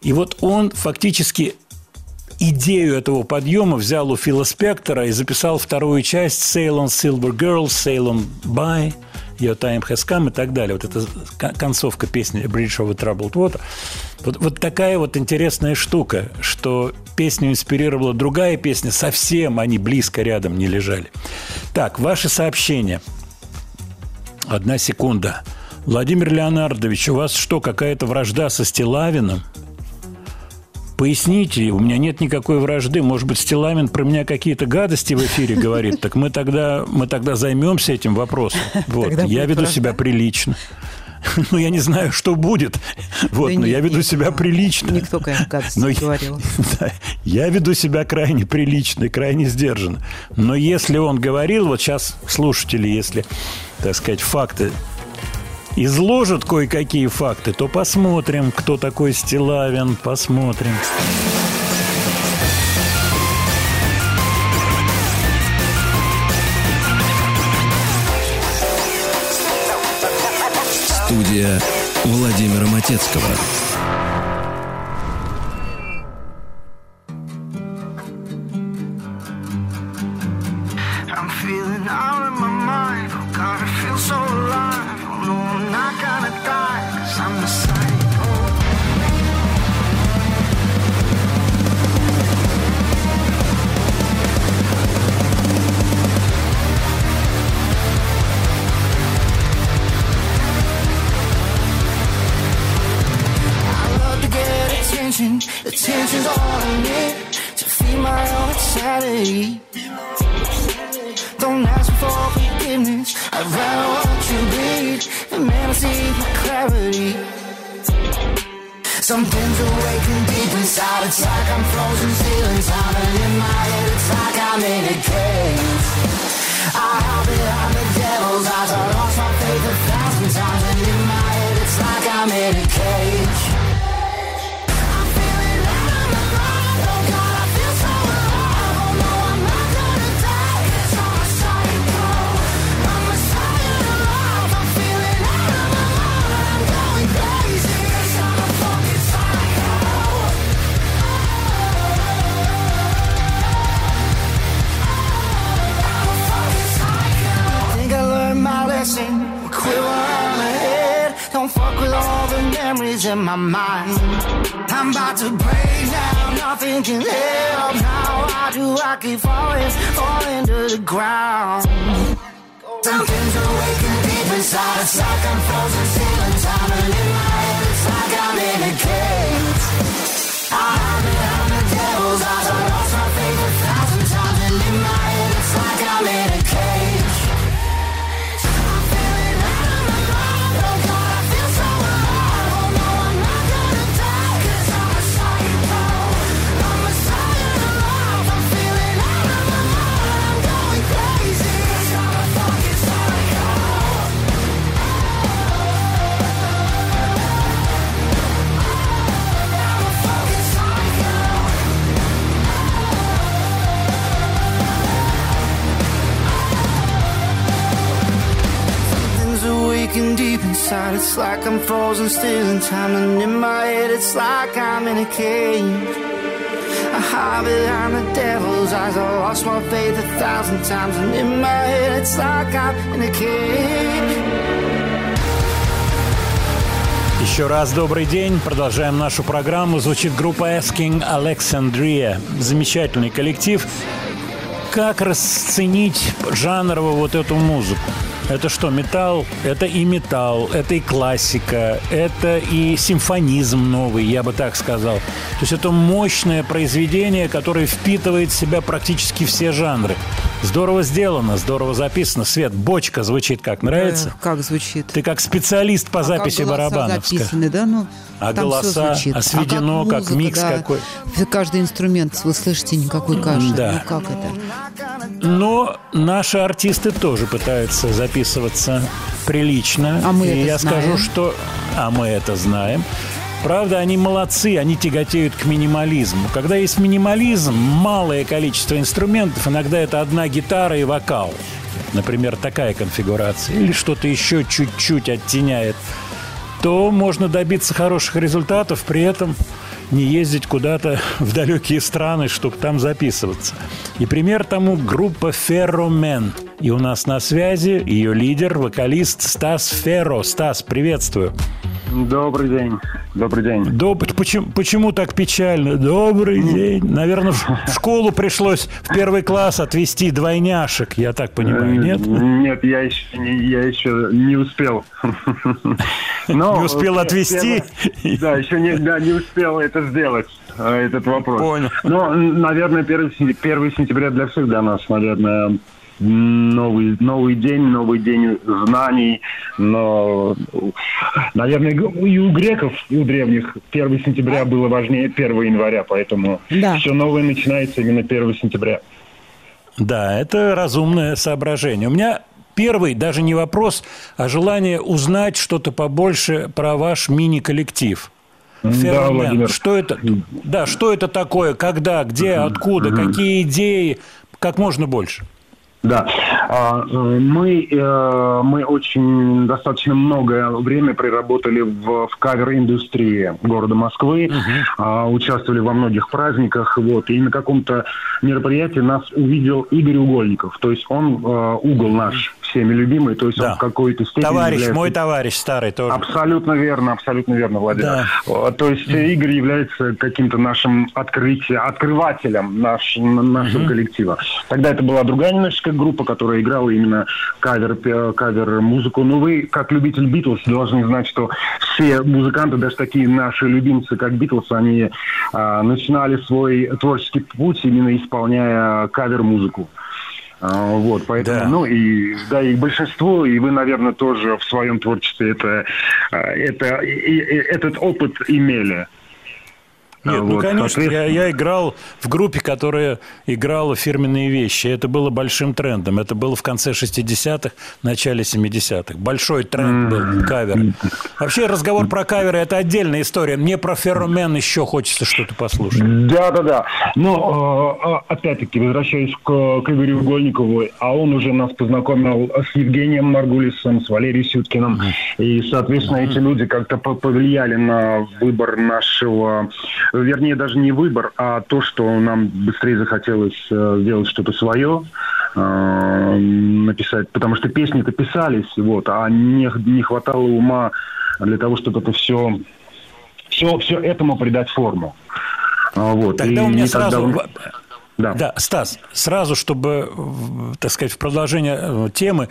[SPEAKER 2] И вот он фактически идею этого подъема взял у Фила Спектора и записал вторую часть «Sail on Silver Girl», «Sail on By», Your Time Has Come и так далее. Вот это концовка песни Bridge over Troubled Water. Вот, вот такая вот интересная штука, что песню инспирировала другая песня, совсем они близко рядом не лежали. Так, ваши сообщения. Одна секунда. Владимир Леонардович, у вас что, какая-то вражда со Стилавиным? Поясните, у меня нет никакой вражды. Может быть, Стиламин про меня какие-то гадости в эфире говорит. Так мы тогда, мы тогда займемся этим вопросом. [laughs] Вот. Я веду себя прилично. [laughs] Ну, я не знаю, что будет. Вот, да но нет, я веду себя прилично.
[SPEAKER 3] Никто, конечно, но не говорил. [laughs]
[SPEAKER 2] Да, я веду себя крайне прилично и крайне сдержанно. Но если он говорил, вот сейчас слушатели, если, так сказать, факты изложат кое-какие факты, то посмотрим, кто такой Стилавин, посмотрим.
[SPEAKER 7] Студия Владимира Матецкого.
[SPEAKER 9] Cage. I hide behind the devil's eyes. I lost my faith a thousand times. And in my head, it's like I'm in a cage.
[SPEAKER 2] Еще раз добрый день. Продолжаем нашу программу. Звучит группа Asking Alexandria. Замечательный коллектив. Как расценить жанрово вот эту музыку? Это что, металл? Это и металл, это и классика, это и симфонизм новый, я бы так сказал. То есть это мощное произведение, которое впитывает в себя практически все жанры. Здорово сделано, здорово записано. Свет, бочка звучит как? Нравится?
[SPEAKER 3] Э, Как звучит?
[SPEAKER 2] Ты как специалист по
[SPEAKER 3] А
[SPEAKER 2] записи
[SPEAKER 3] как голоса
[SPEAKER 2] барабанов.
[SPEAKER 3] записаны, да? Ну,
[SPEAKER 2] А голоса? А сведено, как
[SPEAKER 3] музыка,
[SPEAKER 2] микс
[SPEAKER 3] да.
[SPEAKER 2] какой?
[SPEAKER 3] Каждый инструмент, вы слышите, никакой каши.
[SPEAKER 2] Да.
[SPEAKER 3] Ну, как это?
[SPEAKER 2] Но наши артисты тоже пытаются записываться прилично.
[SPEAKER 3] А мы
[SPEAKER 2] И
[SPEAKER 3] это
[SPEAKER 2] я
[SPEAKER 3] знаем.
[SPEAKER 2] скажу, что... А мы это знаем. Правда, они молодцы, они тяготеют к минимализму. Когда есть минимализм, малое количество инструментов, иногда это одна гитара и вокал. Например, такая конфигурация. Или что-то еще чуть-чуть оттеняет. То можно добиться хороших результатов, при этом не ездить куда-то [laughs] в далекие страны, чтобы там записываться. И пример тому группа Ферромен. И у нас на связи ее лидер, вокалист Стас Ферро. Стас, приветствую.
[SPEAKER 10] Добрый день. Добрый день.
[SPEAKER 2] Доб- почему, почему так печально? Добрый день. Наверное, в школу пришлось в первый класс отвезти двойняшек, я так понимаю, нет?
[SPEAKER 10] Нет, я еще не, я еще не успел. [laughs] Но,
[SPEAKER 2] Не успел
[SPEAKER 10] э, первое- Да, еще не, да, не успел это сделать, э, этот вопрос.
[SPEAKER 2] Понял.
[SPEAKER 10] Но, наверное, 1, 1 сентября для всех для нас, наверное, новый, новый день, новый день знаний. Но, наверное, и у греков, и у древних 1 сентября было важнее 1 января, поэтому
[SPEAKER 3] Да.
[SPEAKER 10] все новое начинается именно 1 сентября.
[SPEAKER 2] Да, это разумное соображение. У меня первый даже не вопрос, а желание узнать что-то побольше про ваш мини-коллектив.
[SPEAKER 10] Да,
[SPEAKER 2] Феномен.
[SPEAKER 10] Владимир.
[SPEAKER 2] Что это? Да, что это такое? Когда? Где? Откуда? Какие идеи? Как можно больше?
[SPEAKER 10] Да, А, мы, э, мы очень достаточно многое время проработали в, в кавер-индустрии города Москвы, А, участвовали во многих праздниках, вот, и на каком-то мероприятии нас увидел Игорь Угольников, то есть он э, угол наш всеми любимый, то есть
[SPEAKER 2] Да.
[SPEAKER 10] он в какой-то степени
[SPEAKER 2] Товарищ,
[SPEAKER 10] является-
[SPEAKER 2] мой товарищ старый тоже.
[SPEAKER 10] Абсолютно верно, абсолютно верно, Владимир.
[SPEAKER 2] Да.
[SPEAKER 10] То есть э, Игорь является каким-то нашим открытием, открывателем наш, нашего коллектива. Тогда это была другая немножечко группа, которая играла именно кавер, пе- кавер-музыку. Но вы, как любитель Битлз, должны знать, что все музыканты, даже такие наши любимцы, как Битлз, они а, начинали свой творческий путь именно исполняя кавер-музыку. А, Вот, поэтому,
[SPEAKER 2] Да.
[SPEAKER 10] ну и да, и большинство, и вы, наверное, тоже в своем творчестве это, а, это и- и- этот опыт имели.
[SPEAKER 2] Нет,
[SPEAKER 10] А,
[SPEAKER 2] ну
[SPEAKER 10] вот,
[SPEAKER 2] конечно, я,
[SPEAKER 10] соответственно-
[SPEAKER 2] я играл в группе, которая играла фирменные вещи. Это было большим трендом. Это было в конце 60-х, начале 70-х. Большой тренд был кавер. Вообще разговор про каверы – это отдельная история. Мне про феромен еще хочется что-то послушать.
[SPEAKER 10] Да, да, да. Но э, э, опять-таки, возвращаясь к, к Игорю Угольникову, а он уже нас познакомил с Евгением Маргулисом, с Валерием Сюткиным. И, соответственно, эти люди как-то по- повлияли на выбор нашего, вернее, даже не выбор, а то, что нам быстрее захотелось э, сделать что-то свое, э, написать. Потому что песни-то писались, вот, а не, не хватало ума для того, чтобы это все все, все этому придать форму. А, Вот.
[SPEAKER 2] Тогда
[SPEAKER 10] И
[SPEAKER 2] у меня сразу...
[SPEAKER 10] давно- Да.
[SPEAKER 2] Да, Стас, сразу, чтобы, в- так сказать, в продолжение э, темы,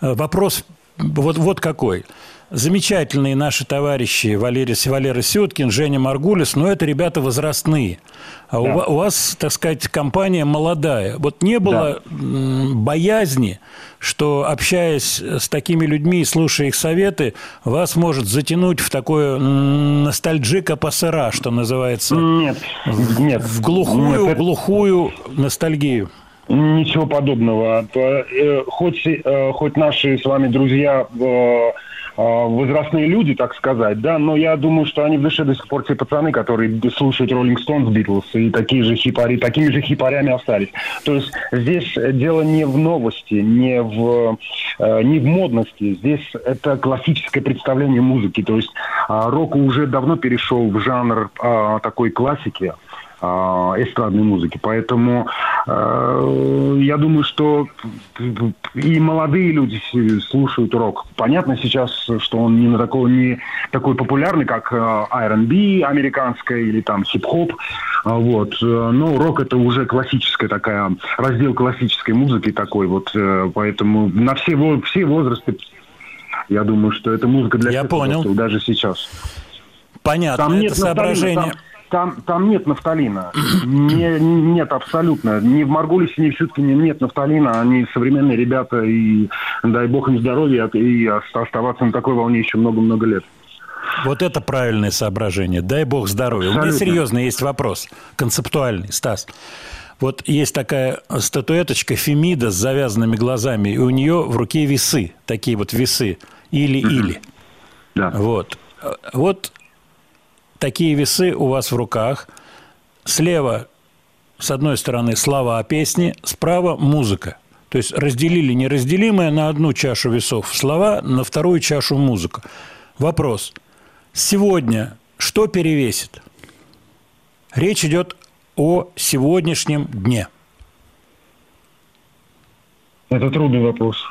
[SPEAKER 2] э, вопрос вот, вот какой. Замечательные наши товарищи Валерий, Валера Сюткин, Женя Маргулис, но это ребята возрастные. А у,
[SPEAKER 10] Да.
[SPEAKER 2] у вас, так сказать, компания молодая. Вот не было м, боязни, что, общаясь с такими людьми и слушая их советы, вас может затянуть в такое ностальджика пассера, что называется,
[SPEAKER 10] Нет, нет.
[SPEAKER 2] в глухую,
[SPEAKER 10] Нет, это-
[SPEAKER 2] глухую ностальгию.
[SPEAKER 10] Ничего подобного. Э, Хоть, э, хоть наши с вами друзья э, возрастные люди, так сказать, да, но я думаю, что они в душе до сих пор те пацаны, которые слушают Rolling Stones, Beatles и такие же хипари, такими же хипарями остались. То есть здесь дело не в новости, не в, э, не в модности. Здесь это классическое представление музыки. То есть а, рок уже давно перешел в жанр а, такой классики а, эстрадной музыки. Поэтому э, я думаю, что и молодые люди слушают рок. Понятно сейчас, что он не на такой, не такой популярный, как э, R&B американская или там хип-хоп. А, Вот. Но рок это уже классическая такая, раздел классической музыки такой. Вот. э, Поэтому на все, все возрасты я думаю, что это музыка для
[SPEAKER 2] Я
[SPEAKER 10] всех
[SPEAKER 2] понял.
[SPEAKER 10] даже сейчас.
[SPEAKER 2] Понятно,
[SPEAKER 10] Там
[SPEAKER 2] это
[SPEAKER 10] нет
[SPEAKER 2] соображение.
[SPEAKER 10] Там, там, там нет нафталина. Не- нет, абсолютно. Ни в Маргулисе, ни в Щуткине нет нафталина. Они современные ребята, и дай бог им здоровья, и оста- оставаться на такой волне еще много-много лет.
[SPEAKER 2] Вот это правильное соображение. Дай бог здоровья. У меня
[SPEAKER 10] Абсолютно.
[SPEAKER 2] серьезно есть вопрос, концептуальный, Стас. Вот есть такая статуэточка Фемида с завязанными глазами, и у нее в руке весы, такие вот весы, или-или.
[SPEAKER 10] Да.
[SPEAKER 2] Вот. Вот такие весы у вас в руках. Слева, с одной стороны, слова о песне, справа музыка. То есть разделили неразделимое на одну чашу весов слова, на вторую чашу музыку. Вопрос. Сегодня что перевесит? Речь идет о сегодняшнем дне.
[SPEAKER 10] Это трудный вопрос.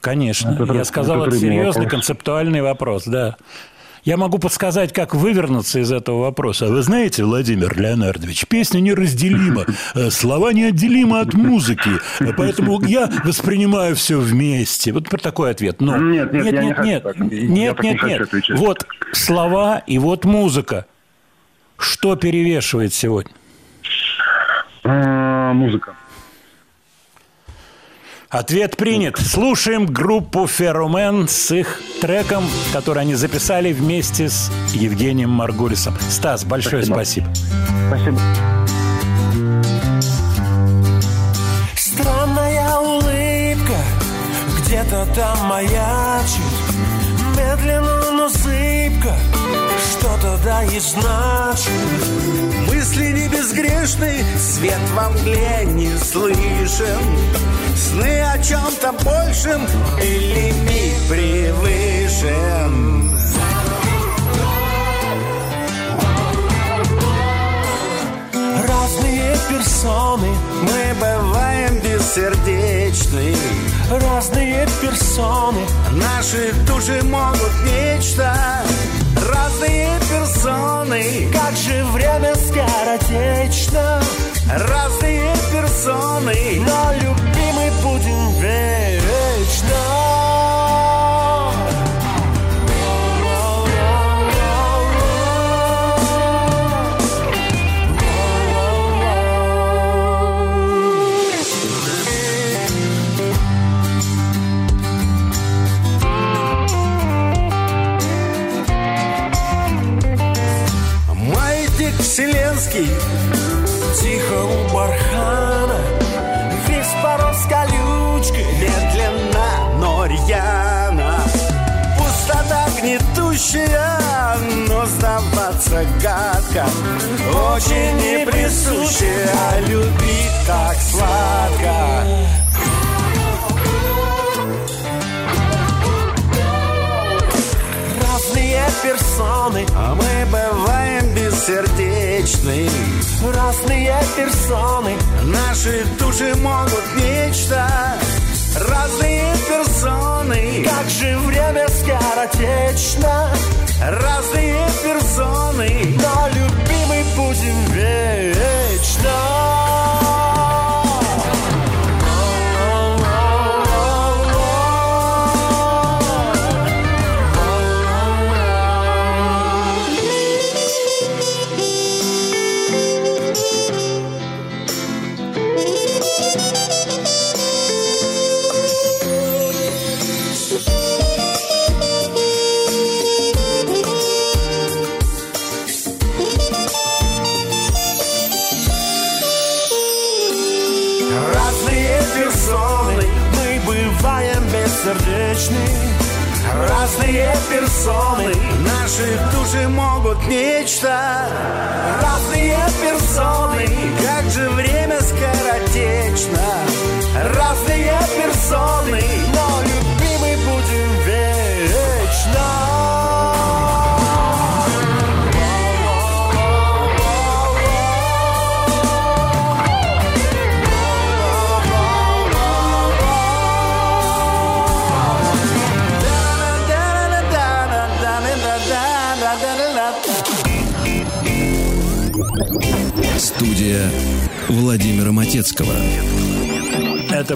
[SPEAKER 2] Конечно.
[SPEAKER 10] Это
[SPEAKER 2] Я сказал,
[SPEAKER 10] это
[SPEAKER 2] это серьезный
[SPEAKER 10] вопрос.
[SPEAKER 2] концептуальный вопрос, да. Я могу подсказать, как вывернуться из этого вопроса. Вы знаете, Владимир Леонардович, песня неразделима, [laughs] э, слова неотделимы от музыки, поэтому я воспринимаю все вместе. Вот про такой ответ. Но
[SPEAKER 10] Нет, нет, я не
[SPEAKER 2] нет,
[SPEAKER 10] хочу
[SPEAKER 2] нет, нет,
[SPEAKER 10] не
[SPEAKER 2] нет,
[SPEAKER 10] хочу
[SPEAKER 2] нет. Вот слова и вот музыка. Что перевешивает сегодня?
[SPEAKER 10] А, Музыка.
[SPEAKER 2] Ответ принят. Слушаем группу Ферумен с их треком, который они записали вместе с Евгением Маргулисом. Стас, большое спасибо.
[SPEAKER 10] Спасибо.
[SPEAKER 6] Странная улыбка где-то там маячит Медленно, но зыбко Что-то да и значит Мысли не безгрешны Свет во мгле не слышен. Сны о чем-то большем И лимит Разные персоны, мы бываем бессердечны. Разные персоны, наши души могут нечто. Разные персоны, как же время скоротечно. Разные персоны, но любимы будем вечно. Вселенский Тихо у бархана. Весь порос колючкой. Медленно, но рьяно. Пустота гнетущая Но сдаваться гадко. Очень неприсущая Любить так сладко. Персоны, а мы бываем бессердечны. Разные персоны, наши души могут нечто. Разные персоны, как же время скоротечно.
[SPEAKER 11] разные персоны, но любимый будем вечно.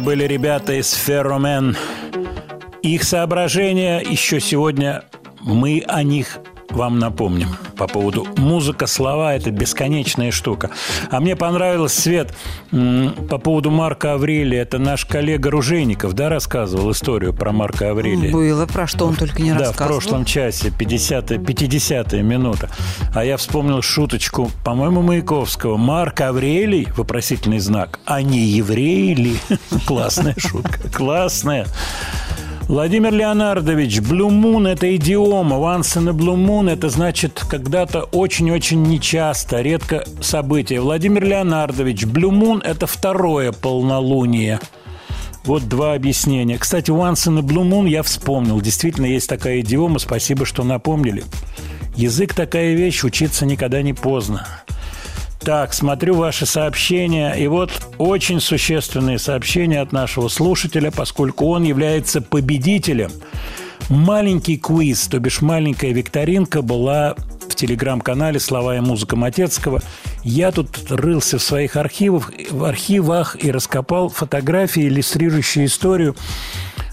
[SPEAKER 2] Это были ребята из Ферромен. Их соображения еще сегодня мы о них вам напомним по поводу музыка, слова – это бесконечная штука. А мне понравилось, Свет, по поводу Марка Аврелия. Это наш коллега Ружейников, да, рассказывал историю про Марка Аврелия?
[SPEAKER 3] Было, про что он только не
[SPEAKER 2] Да, в
[SPEAKER 3] рассказывал.
[SPEAKER 2] прошлом часе, 50 50 минута. А я вспомнил шуточку, по-моему, Маяковского. Марк Аврелий, вопросительный знак, а не евреи ли? [laughs] Классная шутка, классная. Владимир Леонардович, Blue Moon – это идиома. Once in a Blue Moon – это значит когда-то очень-очень нечасто, редко событие. Владимир Леонардович, Blue Moon – это второе полнолуние. Вот два объяснения. Кстати, Once in a Blue Moon я вспомнил. Действительно, есть такая идиома. Спасибо, что напомнили. Язык такая вещь, учиться никогда не поздно. Так, смотрю ваши сообщения. И вот очень существенные сообщения от нашего слушателя, поскольку он является победителем. Маленький квиз, то бишь маленькая викторинка была в телеграм-канале «Слова и музыка Матецкого». Я тут рылся в своих архивах, в архивах и раскопал фотографии, иллюстрирующие историю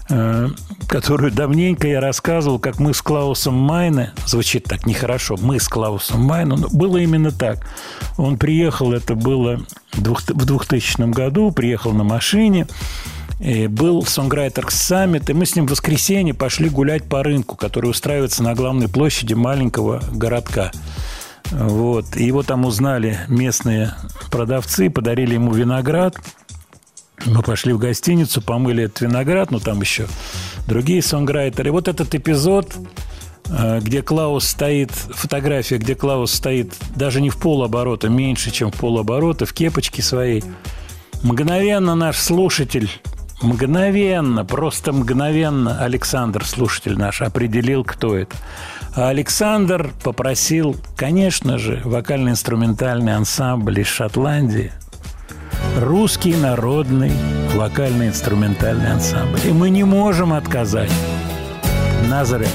[SPEAKER 2] которую давненько я рассказывал, как мы с Клаусом Майне, звучит так нехорошо, мы с Клаусом Майне, но было именно так. Он приехал, это было в 2000 году, приехал на машине, и был Songwriters Summit, и мы с ним в воскресенье пошли гулять по рынку, который устраивается на главной площади маленького городка. Вот. И его там узнали местные продавцы, подарили ему виноград – мы пошли в гостиницу, помыли этот виноград, ну там еще другие сонграйтеры. Вот этот эпизод, э, где Клаус стоит, фотография, где Клаус стоит даже не в полоборота, меньше, чем в полоборота, в кепочке своей. Мгновенно наш слушатель, мгновенно, просто мгновенно Александр, слушатель наш, определил, кто это. А Александр попросил, конечно же, вокально-инструментальный ансамбль из Шотландии – русский народный вокально-инструментальный ансамбль. И мы не можем отказать. Назарет.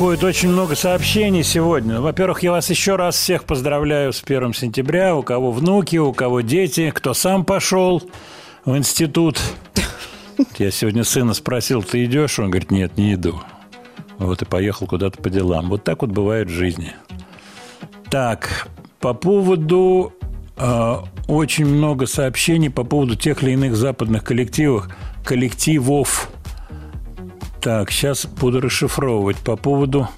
[SPEAKER 2] Приходит очень много сообщений сегодня. Во-первых, я вас еще раз всех поздравляю с 1 сентября. У кого внуки, у кого дети, кто сам пошел в институт. Я сегодня сына спросил, ты идешь? Он говорит, нет, не иду. Вот и поехал куда-то по делам. Вот так вот бывает в жизни. Так, по поводу э, очень много сообщений по поводу тех или иных западных коллективов, коллективов. Так, сейчас буду расшифровывать по поводу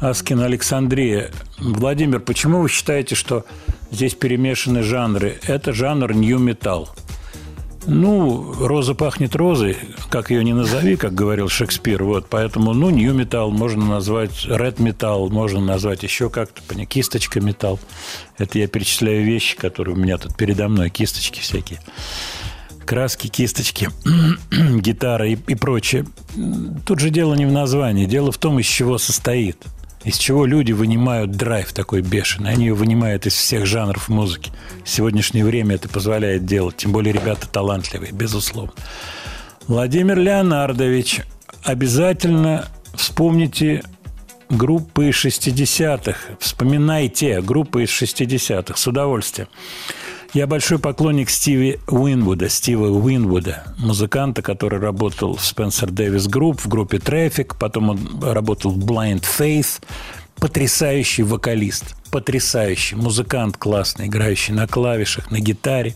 [SPEAKER 2] Аскина Александрия. Владимир, почему вы считаете, что здесь перемешаны жанры? Это жанр нью-металл. Ну, роза пахнет розой, как ее не назови, как говорил Шекспир. Вот, поэтому, ну, нью металл можно назвать, ред металл можно назвать еще как-то, кисточка металл. Это я перечисляю вещи, которые у меня тут передо мной, кисточки всякие. Краски, кисточки, [clears throat] гитара и, и прочее. Тут же дело не в названии, дело в том, из чего состоит – из чего люди вынимают драйв такой бешеный. Они его вынимают из всех жанров музыки. В сегодняшнее время это позволяет делать. Тем более ребята талантливые, безусловно. Владимир Леонардович, обязательно вспомните группы из 60-х. Вспоминайте группы из 60-х с удовольствием. Я большой поклонник Стиви Уинвуда, Стива Уинвуда, музыканта, который работал в Spencer Davis Group, в группе Traffic, потом он работал в Blind Faith. Потрясающий вокалист, потрясающий музыкант классный, играющий на клавишах, на гитаре.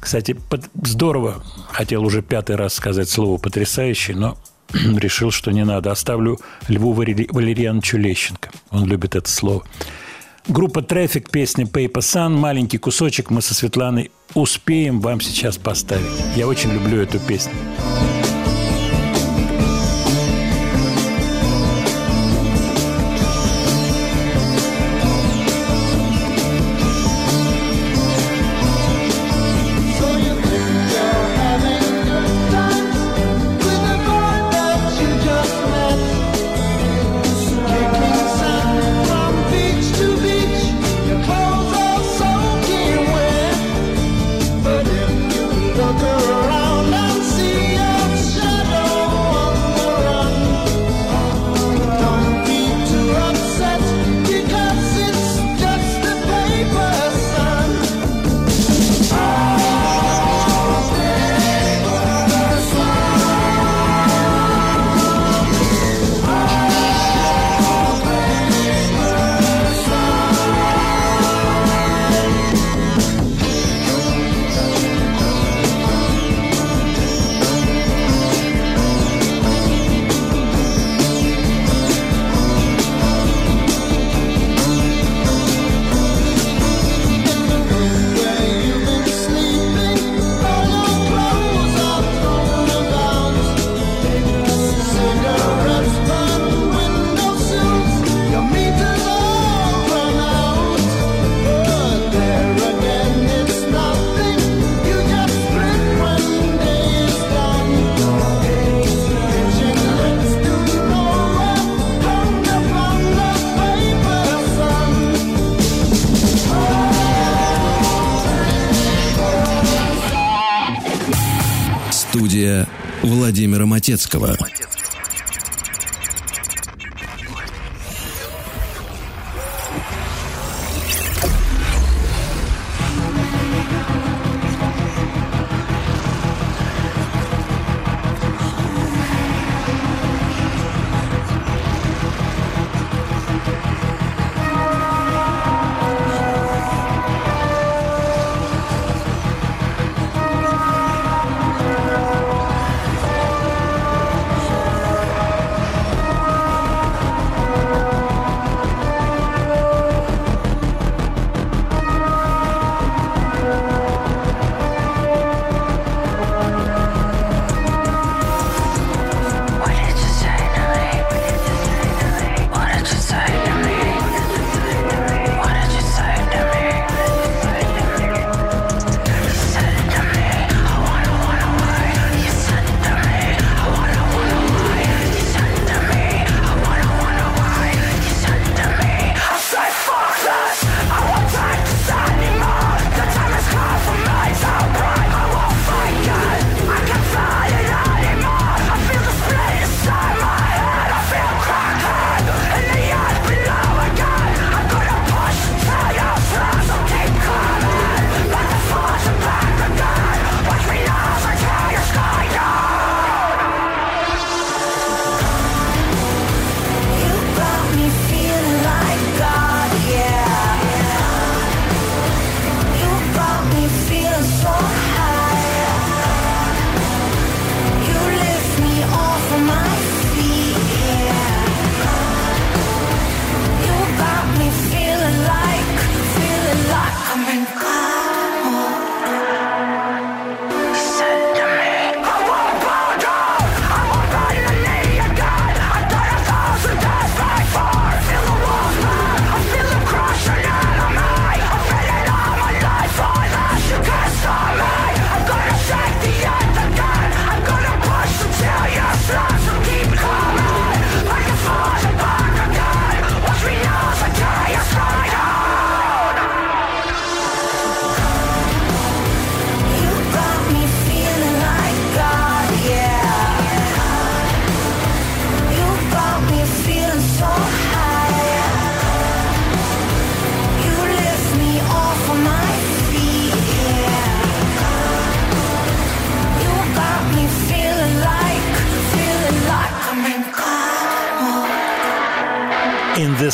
[SPEAKER 2] Кстати, здорово, хотел уже пятый раз сказать слово «потрясающий», но [clears throat] решил, что не надо. Оставлю Льву Валерьяновичу Лещенко. Он любит это слово. Группа Traffic, песня Paper Sun. Маленький кусочек мы со Светланой успеем вам сейчас поставить. Я очень люблю эту песню.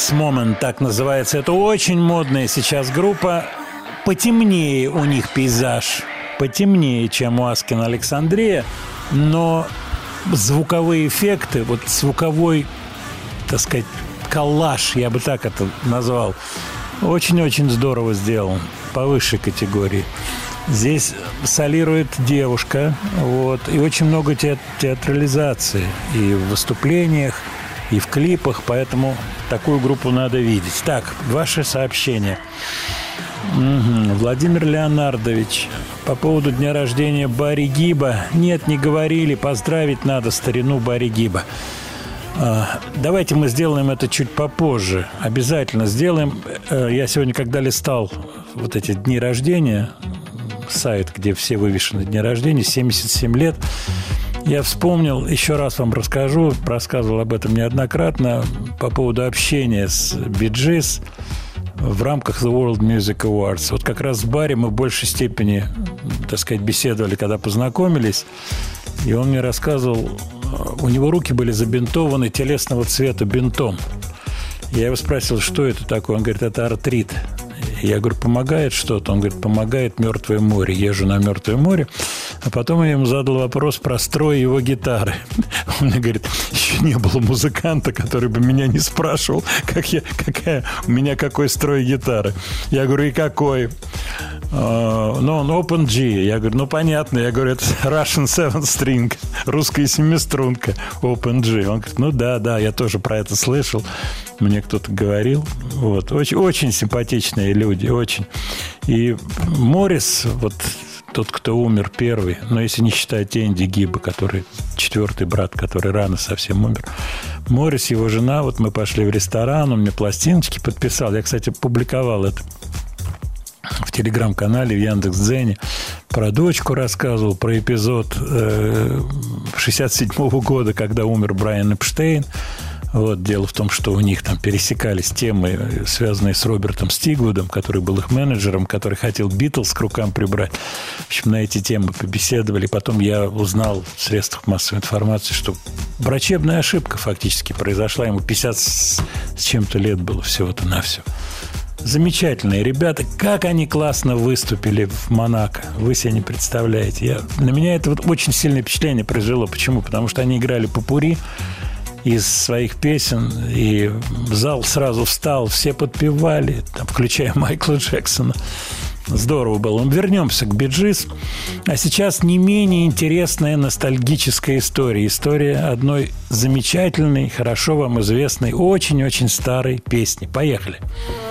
[SPEAKER 2] This Moment, так называется. Это очень модная сейчас группа. Потемнее у них пейзаж. Потемнее, чем у Аскина Александрия. Но звуковые эффекты, вот звуковой, так сказать, коллаж, я бы так это назвал, очень-очень здорово сделан, по высшей категории. Здесь солирует девушка, вот, и очень много те- театрализации и в выступлениях, и в клипах, поэтому такую группу надо видеть. Так, ваши сообщения. Мгм. Владимир Леонардович, по поводу дня рождения Барри Гиба. Нет, не говорили, поздравить надо старину Барри Гиба. А, Давайте мы сделаем это чуть попозже. Обязательно сделаем. Э, Я сегодня, когда листал вот эти дни рождения, сайт, где все вывешены дни рождения, 77 лет, я вспомнил, еще раз вам расскажу, рассказывал об этом неоднократно, по поводу общения с Биджис в рамках The World Music Awards. Вот как раз с Барри мы в большей степени, так сказать, беседовали, когда познакомились. И он мне рассказывал, э, у него руки были забинтованы телесного цвета бинтом. Я его спросил, что это такое? Он говорит, это артрит. Я говорю, помогает что-то? Он говорит, помогает Мертвое море. Езжу на Мертвое море. А потом я ему задал вопрос про строй его гитары. [laughs] Он мне говорит, еще не было музыканта, который бы меня не спрашивал, как я, какая, у меня какой строй гитары. Я говорю, и какой? А, Ну, он Open G. Я говорю, ну, понятно. Я говорю, это Russian Seven String, русская семиструнка Open G. Он говорит, ну, да, да, я тоже про это слышал. Мне кто-то говорил. Вот. Очень, очень симпатичные люди, очень. И Моррис, вот тот, кто умер первый, но если не считать Энди Гиба, который четвертый брат, который рано совсем умер. Моррис, его жена, вот мы пошли в ресторан, он мне пластиночки подписал. Я, кстати, публиковал это в телеграм-канале, в Яндекс.Дзене. Про дочку рассказывал, про эпизод э, 67 года, когда умер Брайан Эпштейн. Вот, дело в том, что у них там пересекались темы, связанные с Робертом Стигвудом, который был их менеджером, который хотел Битлз к рукам прибрать. В общем, на эти темы побеседовали. Потом я узнал в средствах массовой информации, что врачебная ошибка фактически произошла. Ему 50 с чем-то лет было всего-то на все. Замечательные ребята. Как они классно выступили в Монако. Вы себе не представляете. Я, на меня это вот очень сильное впечатление произвело. Почему? Потому что они играли по пури из своих песен, и зал сразу встал, все подпевали, там, включая [laughs] Майкла Джексона. Здорово было. Ну, Вернемся к Биджис. А сейчас не менее интересная ностальгическая история. История одной замечательной, хорошо вам известной, очень-очень старой песни. Поехали.
[SPEAKER 12] Когда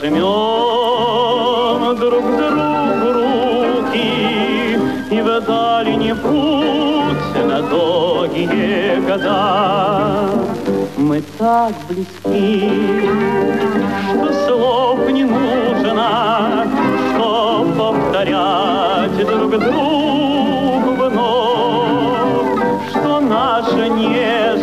[SPEAKER 12] пожмем друг другу руки и вдали не путь на долгие года. Мы так близки, что слов не нужно, что повторять друг другу вновь, что наша нежность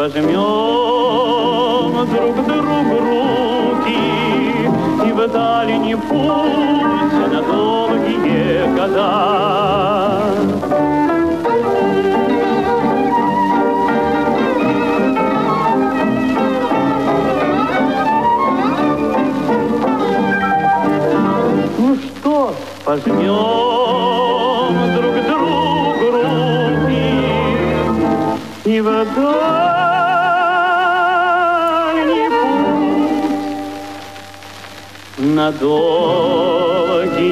[SPEAKER 12] Пожмем друг другу руки И в дальний путь на долгие года. Ну что, пожмем друг другу руки И в дальний на долгие.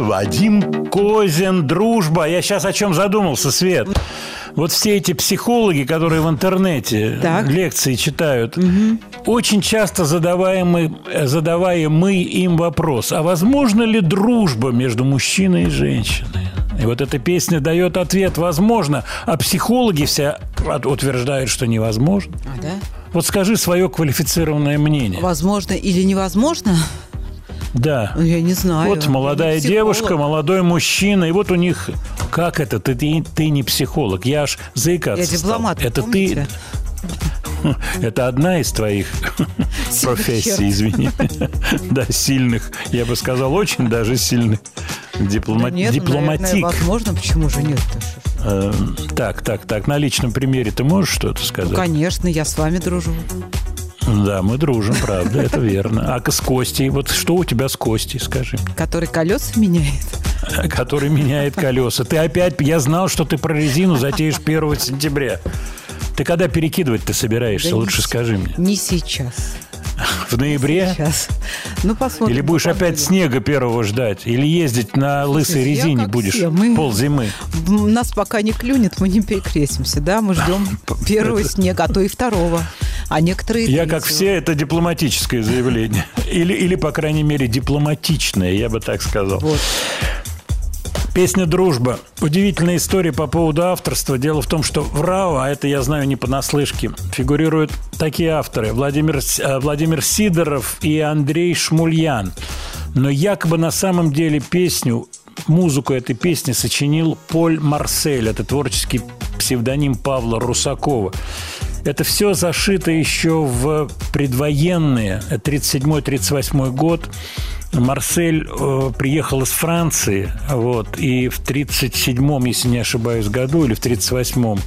[SPEAKER 2] Вадим Козин, дружба. Я сейчас о чем задумался, Свет. Вот все эти психологи, которые в интернете
[SPEAKER 3] Так.
[SPEAKER 2] лекции читают, очень часто задаваемый, задаваемый им вопрос, а возможно ли дружба между мужчиной и женщиной? И вот эта песня дает ответ «возможно», а психологи все утверждают, что невозможно.
[SPEAKER 3] А, да?
[SPEAKER 2] Вот скажи свое квалифицированное мнение.
[SPEAKER 3] Возможно или невозможно?
[SPEAKER 2] Да.
[SPEAKER 3] Я не знаю.
[SPEAKER 2] Вот молодая девушка, молодой мужчина, и вот у них... Как это? Ты, ты, ты не психолог. Я аж заикаться
[SPEAKER 3] Я
[SPEAKER 2] стал.
[SPEAKER 3] дипломат,
[SPEAKER 2] Это
[SPEAKER 3] помните?
[SPEAKER 2] ты... [laughs] Это одна из твоих [laughs] профессий, извини. [laughs] Да, сильных. Я бы сказал, очень даже сильных. Диплома-
[SPEAKER 3] Да нет,
[SPEAKER 2] Дипломатик.
[SPEAKER 3] наверное, возможно, почему же нет?
[SPEAKER 2] Э, Так, так, так. На личном примере ты можешь что-то
[SPEAKER 3] Ну,
[SPEAKER 2] сказать?
[SPEAKER 3] конечно, я с вами дружу.
[SPEAKER 2] Да, мы дружим, правда, это верно. А с Костей? Вот что у тебя с Костей, скажи?
[SPEAKER 3] Который колеса меняет.
[SPEAKER 2] который меняет колеса. Ты опять, я знал, что ты про резину затеешь 1 сентября. Ты когда перекидывать ты собираешься,
[SPEAKER 3] Да
[SPEAKER 2] лучше скажи мне.
[SPEAKER 3] Не сейчас.
[SPEAKER 2] В ноябре?
[SPEAKER 3] Сейчас. Ну, посмотрим.
[SPEAKER 2] Или будешь
[SPEAKER 3] на
[SPEAKER 2] опять снега первого ждать? Или ездить на лысой
[SPEAKER 3] я
[SPEAKER 2] резине будешь
[SPEAKER 3] все, мы-
[SPEAKER 2] пол зимы?
[SPEAKER 3] М, Нас пока не клюнет, мы не перекрестимся, да? Мы ждем [laughs] первого снега, а то и второго. А некоторые
[SPEAKER 2] Я, как все, это дипломатическое заявление. [laughs] Или, или, по крайней мере, дипломатичное, я бы так сказал.
[SPEAKER 3] Вот.
[SPEAKER 2] Песня «Дружба». Удивительная история по поводу авторства. Дело в том, что в РАО, а это я знаю не понаслышке, фигурируют такие авторы. Владимир, э, Владимир Сидоров и Андрей Шмульян. Но якобы на самом деле песню, музыку этой песни сочинил Поль Марсель. Это творческий псевдоним Павла Русакова. Это все зашито еще в предвоенные, 37-38 год. Марсель э, приехал из Франции, вот, и в 37-м, если не ошибаюсь, году, или в 38-м,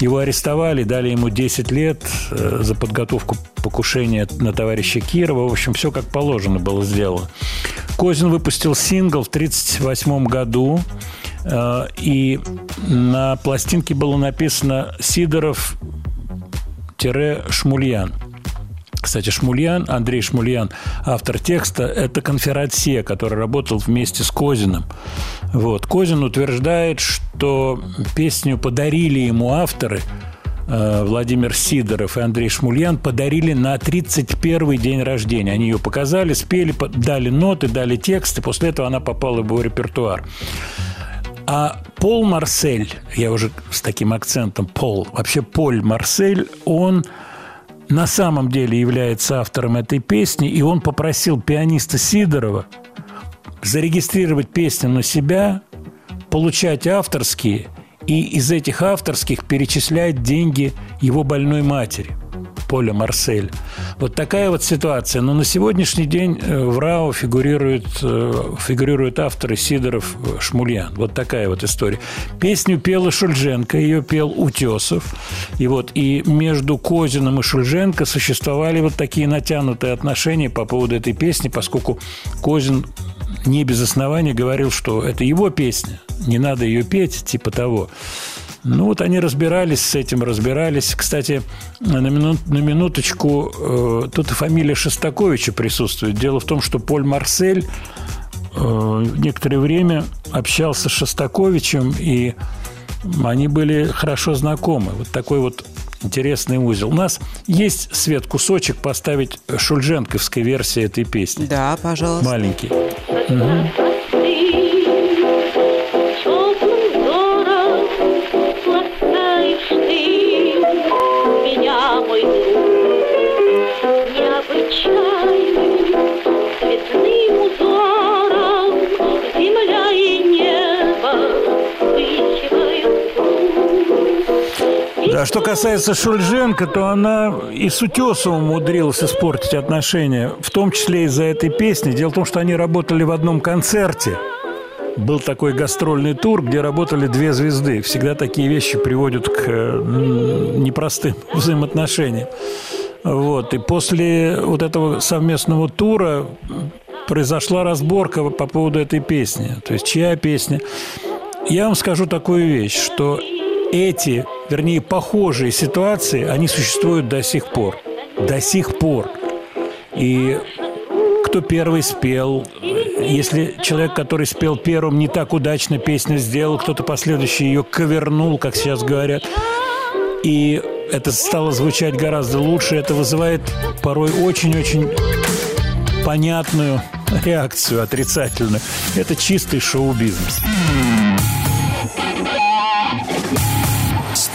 [SPEAKER 2] его арестовали, дали ему 10 лет э, за подготовку покушения на товарища Кирова. В общем, все как положено было сделано. Козин выпустил сингл в 1938 году, э, и на пластинке было написано «Сидоров Шмульян. Кстати, Шмульян, Андрей Шмульян, автор текста, это конферансье, который работал вместе с Козиным. Вот. Козин утверждает, что песню подарили ему авторы э, Владимир Сидоров и Андрей Шмульян подарили на 31-й день рождения. Они ее показали, спели, дали ноты, дали тексты. После этого она попала в его репертуар. А Пол Марсель, я уже с таким акцентом Пол, вообще Поль Марсель, он на самом деле является автором этой песни, и он попросил пианиста Сидорова зарегистрировать песню на себя, получать авторские и из этих авторских перечислять деньги его больной матери. Поля Марсель. Вот такая вот ситуация. Но на сегодняшний день э, в РАО фигурируют, э, фигурируют авторы Сидоров э, Шмульян. Вот такая вот история. Песню пела Шульженко, ее пел Утесов. И вот и между Козиным и Шульженко существовали вот такие натянутые отношения по поводу этой песни, поскольку Козин не без основания говорил, что это его песня, не надо ее петь, типа того. Ну вот они разбирались с этим, разбирались. Кстати, на, мину- на минуточку, э, тут и фамилия Шостаковича присутствует. Дело в том, что Поль Марсель э, некоторое время общался с Шостаковичем, и они были хорошо знакомы. Вот такой вот интересный узел. У нас есть, Свет, кусочек поставить шульженковской версии этой песни.
[SPEAKER 3] Да, пожалуйста.
[SPEAKER 2] Маленький.
[SPEAKER 13] 嗯
[SPEAKER 2] Да, что касается Шульженко, то она и с Утесовым умудрилась испортить отношения, в том числе из-за этой песни. Дело в том, что они работали в одном концерте. Был такой гастрольный тур, где работали две звезды. Всегда такие вещи приводят к э, непростым [laughs] взаимоотношениям. Вот. И после вот этого совместного тура произошла разборка по поводу этой песни. То есть, чья песня. Я вам скажу такую вещь, что эти, вернее, похожие ситуации, они существуют до сих пор. До сих пор. И кто первый спел, если человек, который спел первым, не так удачно песню сделал, кто-то последующий ее ковернул, как сейчас говорят, и это стало звучать гораздо лучше, это вызывает порой очень-очень понятную [laughs] реакцию отрицательную. Это чистый шоу-бизнес.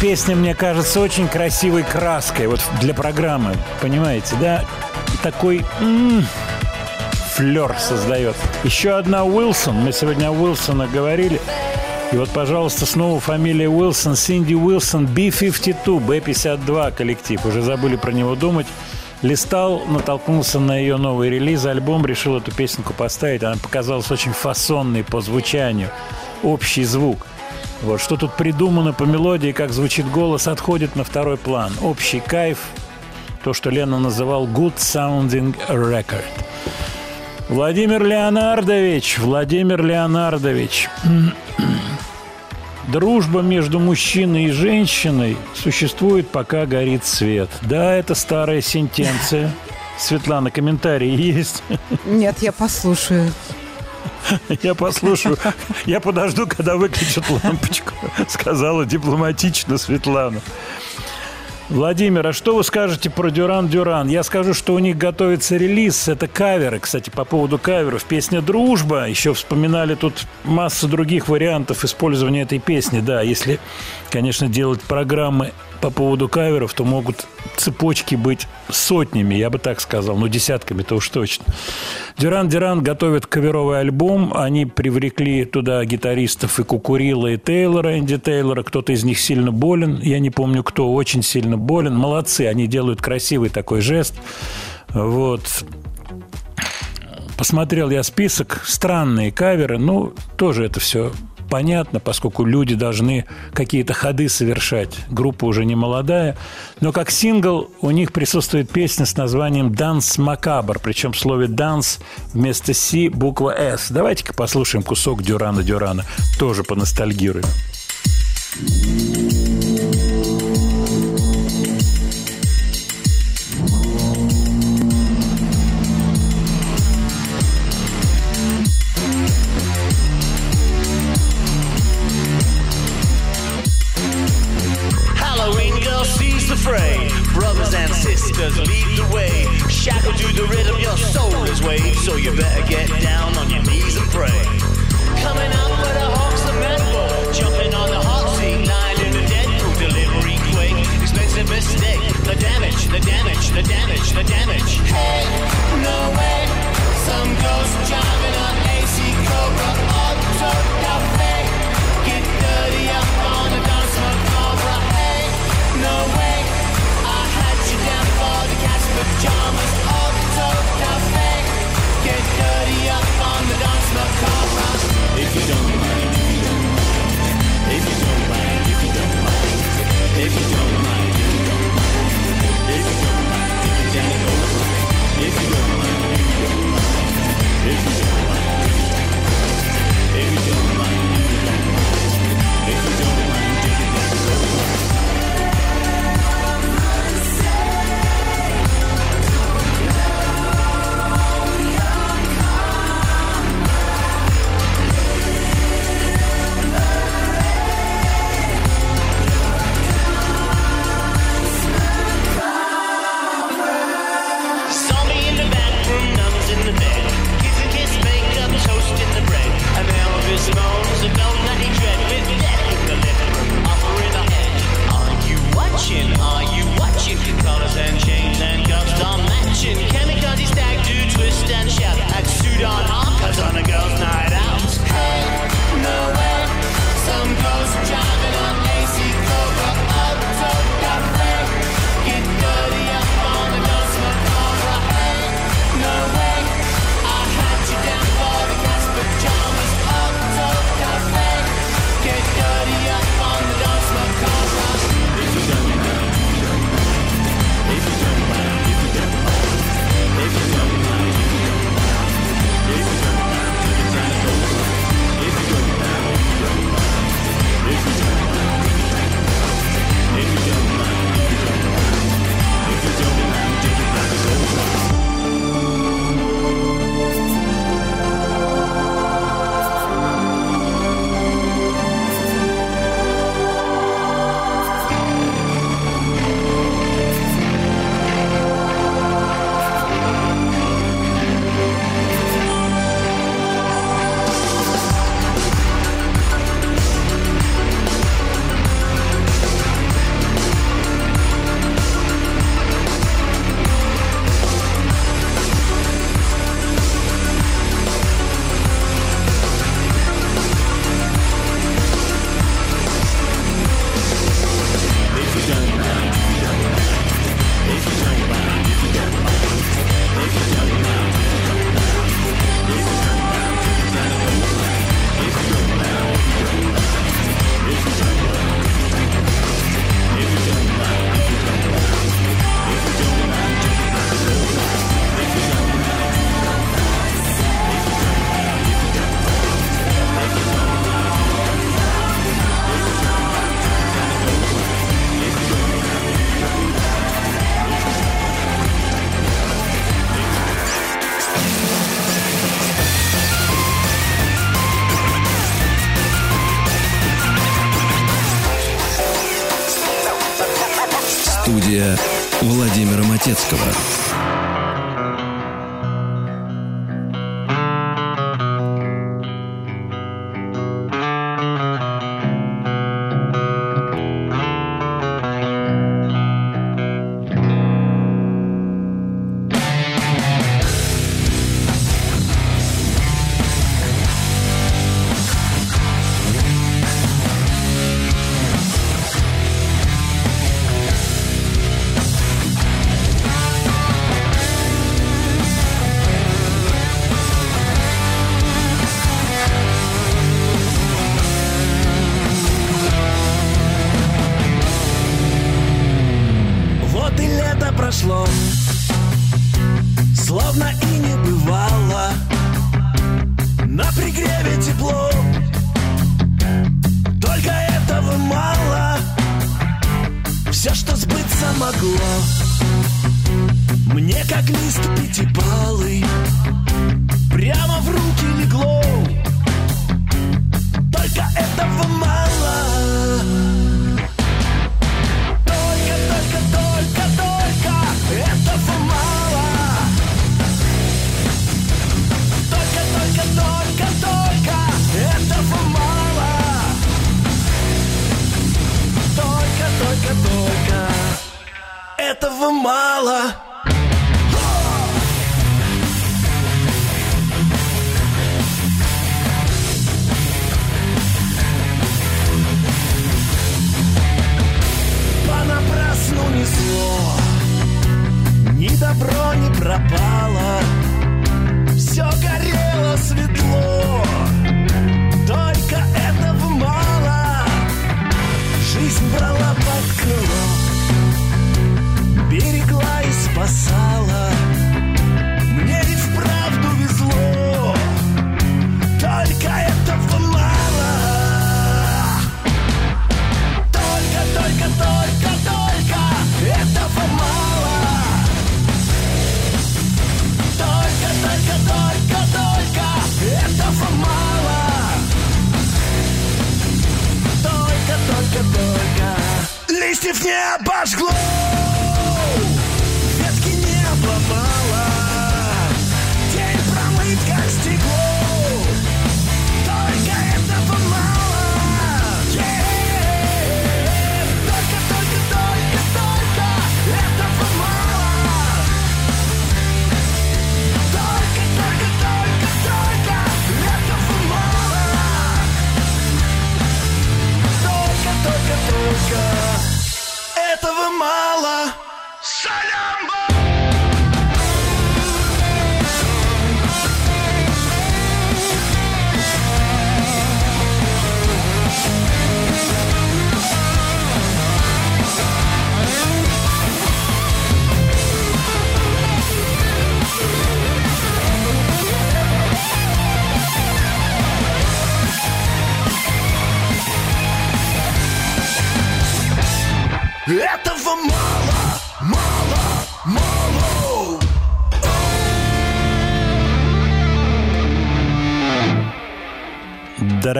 [SPEAKER 2] Песня, мне кажется, очень красивой краской вот для программы, понимаете, да? Такой м-м, флер создает. Еще одна Уилсон. Мы сегодня о Уилсона говорили. И вот, пожалуйста, снова фамилия Уилсон. Синди Уилсон, B-52, B-52 коллектив. Уже забыли про него думать. Листал, натолкнулся на ее новый релиз, альбом, решил эту песенку поставить. Она показалась очень фасонной по звучанию. Общий звук. Вот что тут придумано по мелодии, как звучит голос, отходит на второй план. Общий кайф, то, что Лена называл good sounding record. Владимир Леонардович, Владимир Леонардович. [clears throat] Дружба между мужчиной и женщиной существует, пока горит свет. Да, это старая сентенция. Светлана, комментарии есть?
[SPEAKER 3] Нет, я послушаю.
[SPEAKER 2] Я послушаю. Я подожду, когда выключат лампочку, сказала дипломатично Светлана. Владимир, а что вы скажете про Дюран Дюран? Я скажу, что у них готовится релиз. Это каверы, кстати, по поводу каверов. Песня «Дружба». Еще вспоминали тут массу других вариантов использования этой песни. Да, если, конечно, делать программы по поводу каверов, то могут цепочки быть сотнями, я бы так сказал, ну, десятками-то уж точно. Дюран Дюран готовит каверовый альбом. Они привлекли туда гитаристов и Кукурила, и Тейлора, Энди Тейлора. Кто-то из них сильно болен. Я не помню, кто очень сильно болен. Молодцы, они делают красивый такой жест. Вот. Посмотрел я список. Странные каверы. Ну, тоже это все понятно, поскольку люди должны какие-то ходы совершать. Группа уже не молодая. Но как сингл у них присутствует песня с названием «Данс Макабр». Причем в слове «данс» вместо «си» буква «с». Давайте-ка послушаем кусок Дюрана Дюрана. Тоже поностальгируем.
[SPEAKER 14] Halloween sisters lead the way. Shackled to the rhythm, your soul is waved. So you better get down on your knees and pray. Coming out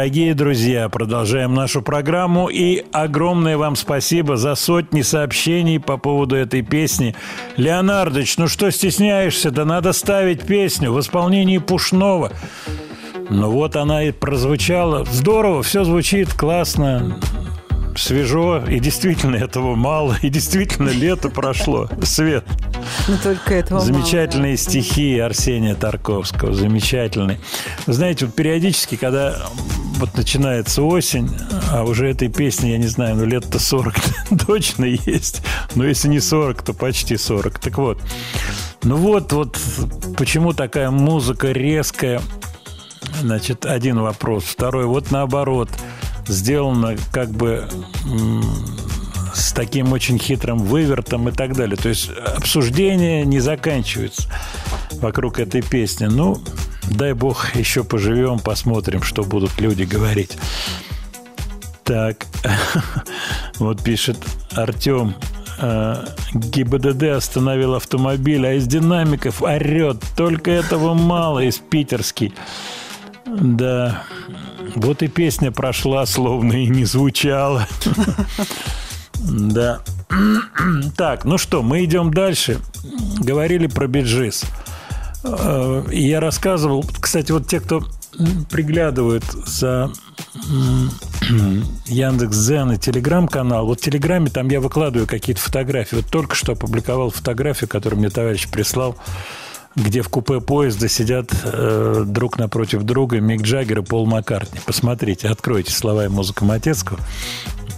[SPEAKER 2] Дорогие друзья, продолжаем нашу программу и огромное вам спасибо за сотни сообщений по поводу этой песни. Леонардович, ну что стесняешься? Да надо ставить песню в исполнении Пушного. Ну вот она и прозвучала. Здорово, все звучит классно, свежо, и действительно этого мало, и действительно лето прошло. Свет.
[SPEAKER 3] Но только этого мало.
[SPEAKER 2] Замечательные стихи Арсения Тарковского, замечательные. Знаете, вот периодически, когда вот начинается осень, а уже этой песни, я не знаю, ну лет-то 40 [laughs] точно есть. Но если не 40, то почти 40. Так вот, ну вот, вот почему такая музыка резкая, Значит, один вопрос. Второй, вот наоборот, сделано как бы с таким очень хитрым вывертом и так далее. То есть обсуждение не заканчивается вокруг этой песни. Ну, дай бог еще поживем, посмотрим, что будут люди говорить. Так, [laughs] вот пишет Артем. э, ГИБДД остановил автомобиль, а из динамиков орет. Только этого мало из питерский. Да, вот и песня прошла, словно и не звучала. [laughs] Да. [clears throat] Так, ну что, мы идем дальше. Говорили про биджис. Я рассказывал, кстати, вот те, кто приглядывают за [clears throat] Яндекс Зен и Телеграм-канал. Вот в Телеграме там я выкладываю какие-то фотографии. Вот только что опубликовал фотографию, которую мне товарищ прислал, где в купе поезда сидят э, друг напротив друга Мик Джаггер и Пол Маккартни. Посмотрите, откройте слова и музыка Матецкого.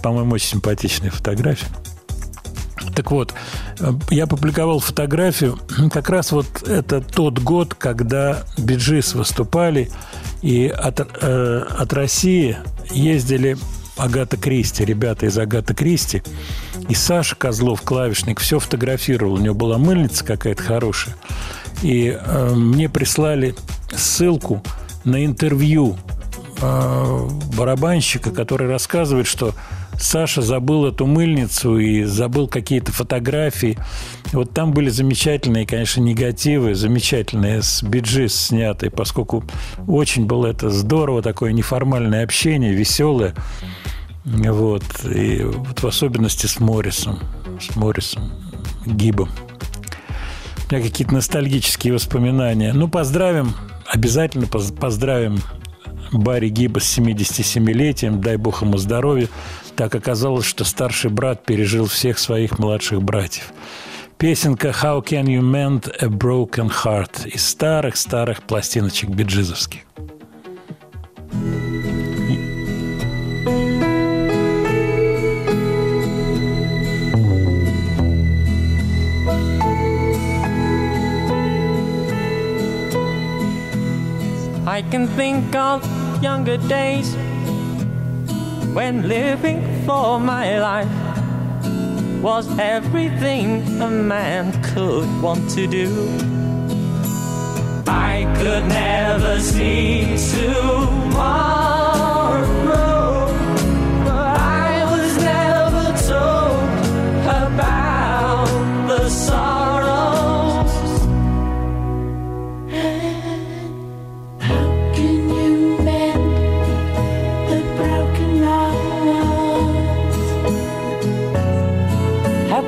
[SPEAKER 2] По-моему, очень симпатичная фотография. Так вот, э, я публиковал фотографию. [clears throat] Как раз вот это тот год, когда Биджис выступали, и от, э, от России ездили Агата Кристи, ребята из Агата Кристи. И Саша Козлов, клавишник, все фотографировал. У него была мыльница какая-то хорошая. И э, мне прислали ссылку на интервью э, барабанщика, который рассказывает, что Саша забыл эту мыльницу и забыл какие-то фотографии. Вот там были замечательные, конечно, негативы, замечательные с биджис снятые, поскольку очень было это здорово, такое неформальное общение, веселое. Вот. И вот в особенности с Моррисом, с Моррисом Гибом. У меня какие-то ностальгические воспоминания. Ну, поздравим, обязательно поз- поздравим Барри Гиба с 77-летием, дай бог ему здоровья. Так оказалось, что старший брат пережил всех своих младших братьев. Песенка «How can you mend a broken heart» из старых-старых пластиночек биджизовских.
[SPEAKER 5] I can think of younger days when living for my life was everything a man could want to do. I could never see tomorrow,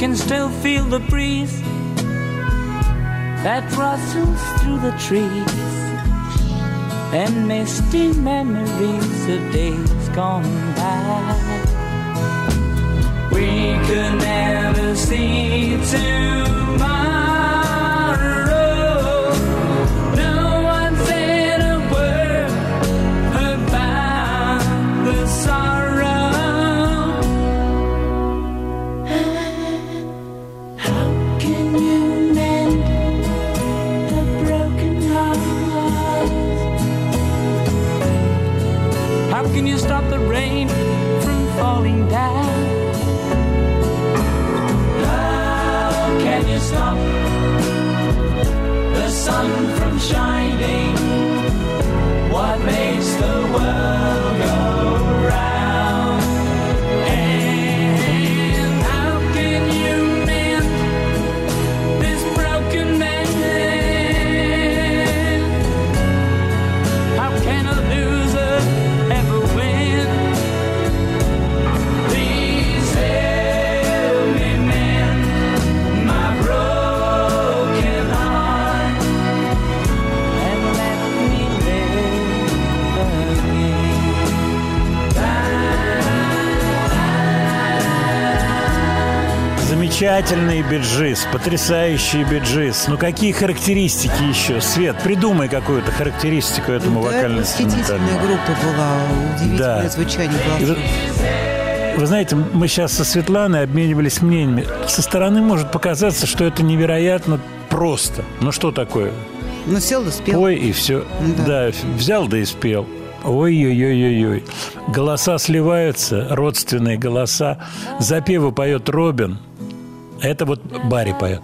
[SPEAKER 5] Can still feel the breeze that rustles through the trees and misty memories of days gone by.
[SPEAKER 11] We could never see tomorrow.
[SPEAKER 2] Замечательный биджис, потрясающий биджис. Ну какие характеристики еще? Свет, придумай какую-то характеристику этому
[SPEAKER 3] Да,
[SPEAKER 2] вокально
[SPEAKER 3] восхитительная группа была, удивительное
[SPEAKER 2] Да.
[SPEAKER 3] звучание голосов.
[SPEAKER 2] Вы знаете, мы сейчас со Светланой обменивались мнениями. Со стороны может показаться, что это невероятно просто. Ну что такое?
[SPEAKER 3] Ну, сел да спел.
[SPEAKER 2] Ой, и все. Да. взял да и спел. Ой-ой-ой-ой-ой. Голоса сливаются, родственные голоса. Запевы поет Робин. Это вот Барри поет.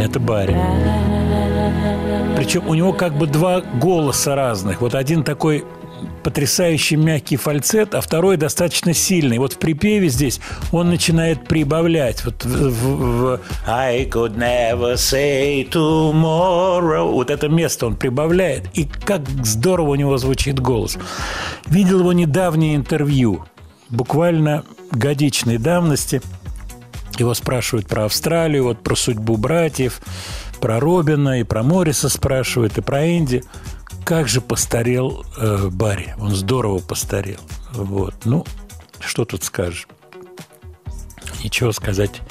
[SPEAKER 2] Это Барри. Причем у него как бы два голоса разных. Вот один такой потрясающий мягкий фальцет, а второй достаточно сильный. Вот в припеве здесь он начинает прибавлять. Вот в, в- в I could never say tomorrow. Вот это место он прибавляет. И как здорово у него звучит голос. Видел его недавнее интервью, буквально годичной давности. Его спрашивают про Австралию, вот про судьбу братьев, про Робина и про Морриса спрашивают, и про Энди. Как же постарел э, Барри. Он здорово постарел. Вот. Ну, что тут скажешь? Ничего сказать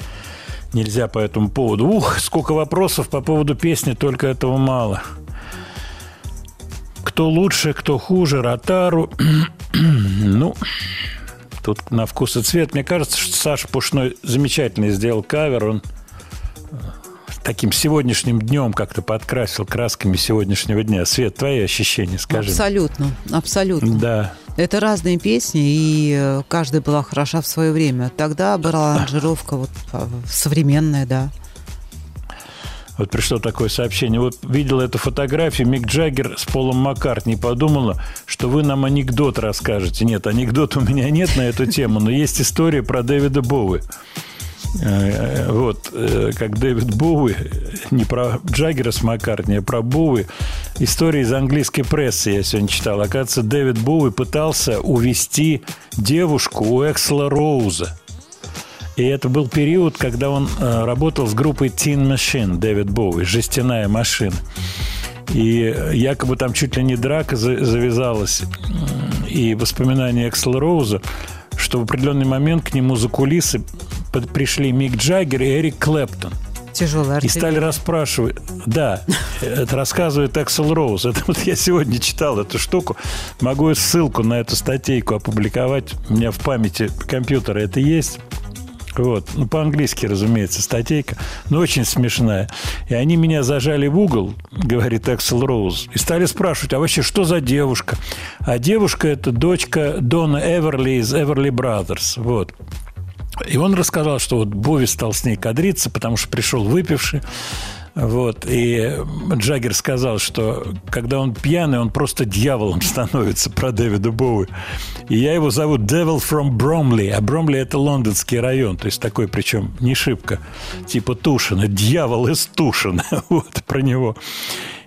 [SPEAKER 2] нельзя по этому поводу. Ух, сколько вопросов по поводу песни, только этого мало. Кто лучше, кто хуже, Ротару. [clears throat] ну, тут на вкус и цвет. Мне кажется, что Саша Пушной замечательно сделал кавер. Он э, таким сегодняшним днем как-то подкрасил красками сегодняшнего дня. Свет, твои ощущения, скажи.
[SPEAKER 3] Абсолютно, абсолютно.
[SPEAKER 2] Да.
[SPEAKER 3] Это разные песни, и э, каждая была хороша в свое время. Тогда была [laughs] аранжировка вот, а, современная, да.
[SPEAKER 2] Вот пришло такое сообщение. Вот видел эту фотографию. Мик Джаггер с Полом Маккартни подумала, что вы нам анекдот расскажете. Нет, анекдота у меня нет на эту тему, но есть история про Дэвида Боуи. Э, Вот, э, как Дэвид Боуи, не про Джаггера с Маккартни, а про Боуи. История из английской прессы я сегодня читал. Оказывается, Дэвид Боуи пытался увести девушку у Эксла Роуза. И это был период, когда он э, работал с группой Teen Machine, Дэвид Боуи, жестяная машина. И якобы там чуть ли не драка за- завязалась. М, И воспоминания Эксела Роуза, что в определенный момент к нему за кулисы пришли Мик Джаггер и Эрик Клэптон.
[SPEAKER 3] Тяжелая
[SPEAKER 2] И стали расспрашивать. Да, это рассказывает Эксел Роуз. Это вот я сегодня читал эту штуку. Могу ссылку на эту статейку опубликовать. У меня в памяти компьютера это есть. Вот. Ну, по-английски, разумеется, статейка. Но очень смешная. И они меня зажали в угол, говорит Эксел Роуз, и стали спрашивать, а вообще что за девушка? А девушка – это дочка Дона Эверли из Эверли Brothers. Вот. И он рассказал, что вот Бови стал с ней кадриться, потому что пришел выпивший. Вот. И Джаггер сказал, что когда он пьяный, он просто дьяволом становится про Дэвида Боуи. И я его зовут Devil from Bromley. А Бромли – это лондонский район. То есть такой, причем не шибко, типа Тушина. Дьявол из Тушина. [laughs] Вот про него.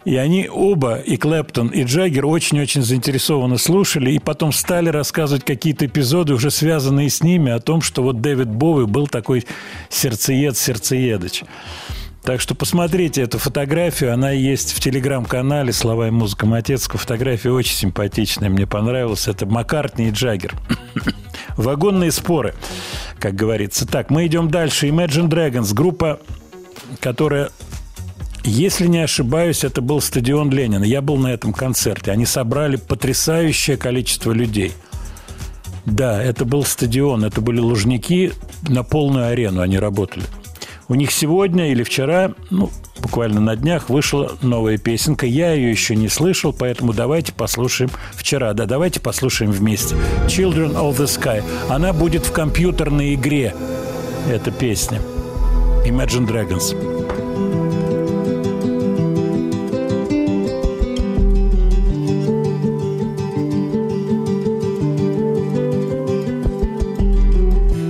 [SPEAKER 2] И они оба, и Клэптон, и Джаггер, очень-очень заинтересованно слушали, и потом стали рассказывать какие-то эпизоды, уже связанные с ними, о том, что вот Дэвид Боуи был такой сердцеед-сердцеедыч. Так что посмотрите эту фотографию, она есть в телеграм-канале «Слова и музыка Матецкого». Фотография очень симпатичная, мне понравилась. Это Маккартни и Джаггер. [laughs] Вагонные споры, как говорится. Так, мы идем дальше. Imagine Dragons, группа, которая если не ошибаюсь, это был стадион Ленина. Я был на этом концерте. Они собрали потрясающее количество людей. Да, это был стадион, это были лужники на полную арену они работали. У них сегодня или вчера, ну, буквально на днях, вышла новая песенка. Я ее еще не слышал, поэтому давайте послушаем вчера. Да, давайте послушаем вместе. Children of the Sky. Она будет в компьютерной игре, эта песня. Imagine Dragons.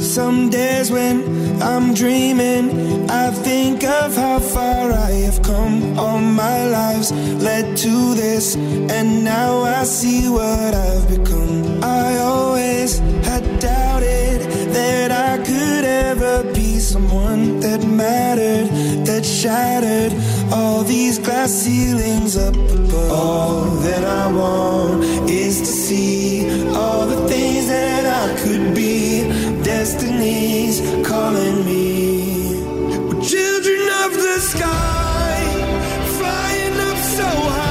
[SPEAKER 11] Some days when I'm dreaming, I think of how far I have come. All my lives led to this, and now I see what I've become. I always had doubted that I could ever be someone that mattered, that shattered all these glass ceilings up above. All that I want is to see all the things that I could be destiny's calling me. We're children of the sky, flying up so high.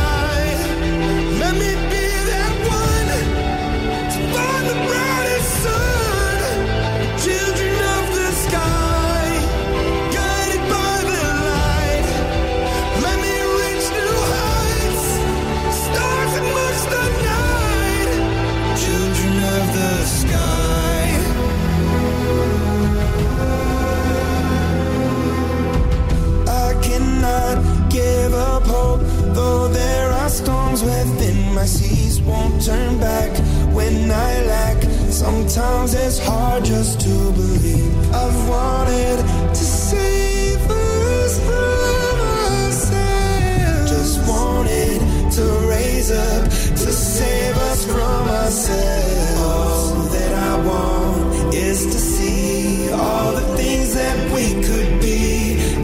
[SPEAKER 11] give up hope. Though there are storms within my seas, won't turn back when I lack. Sometimes it's hard just to believe. I've wanted to save us from ourselves. Just wanted to raise up to save us from ourselves. All that I want is to see all the things that we could be.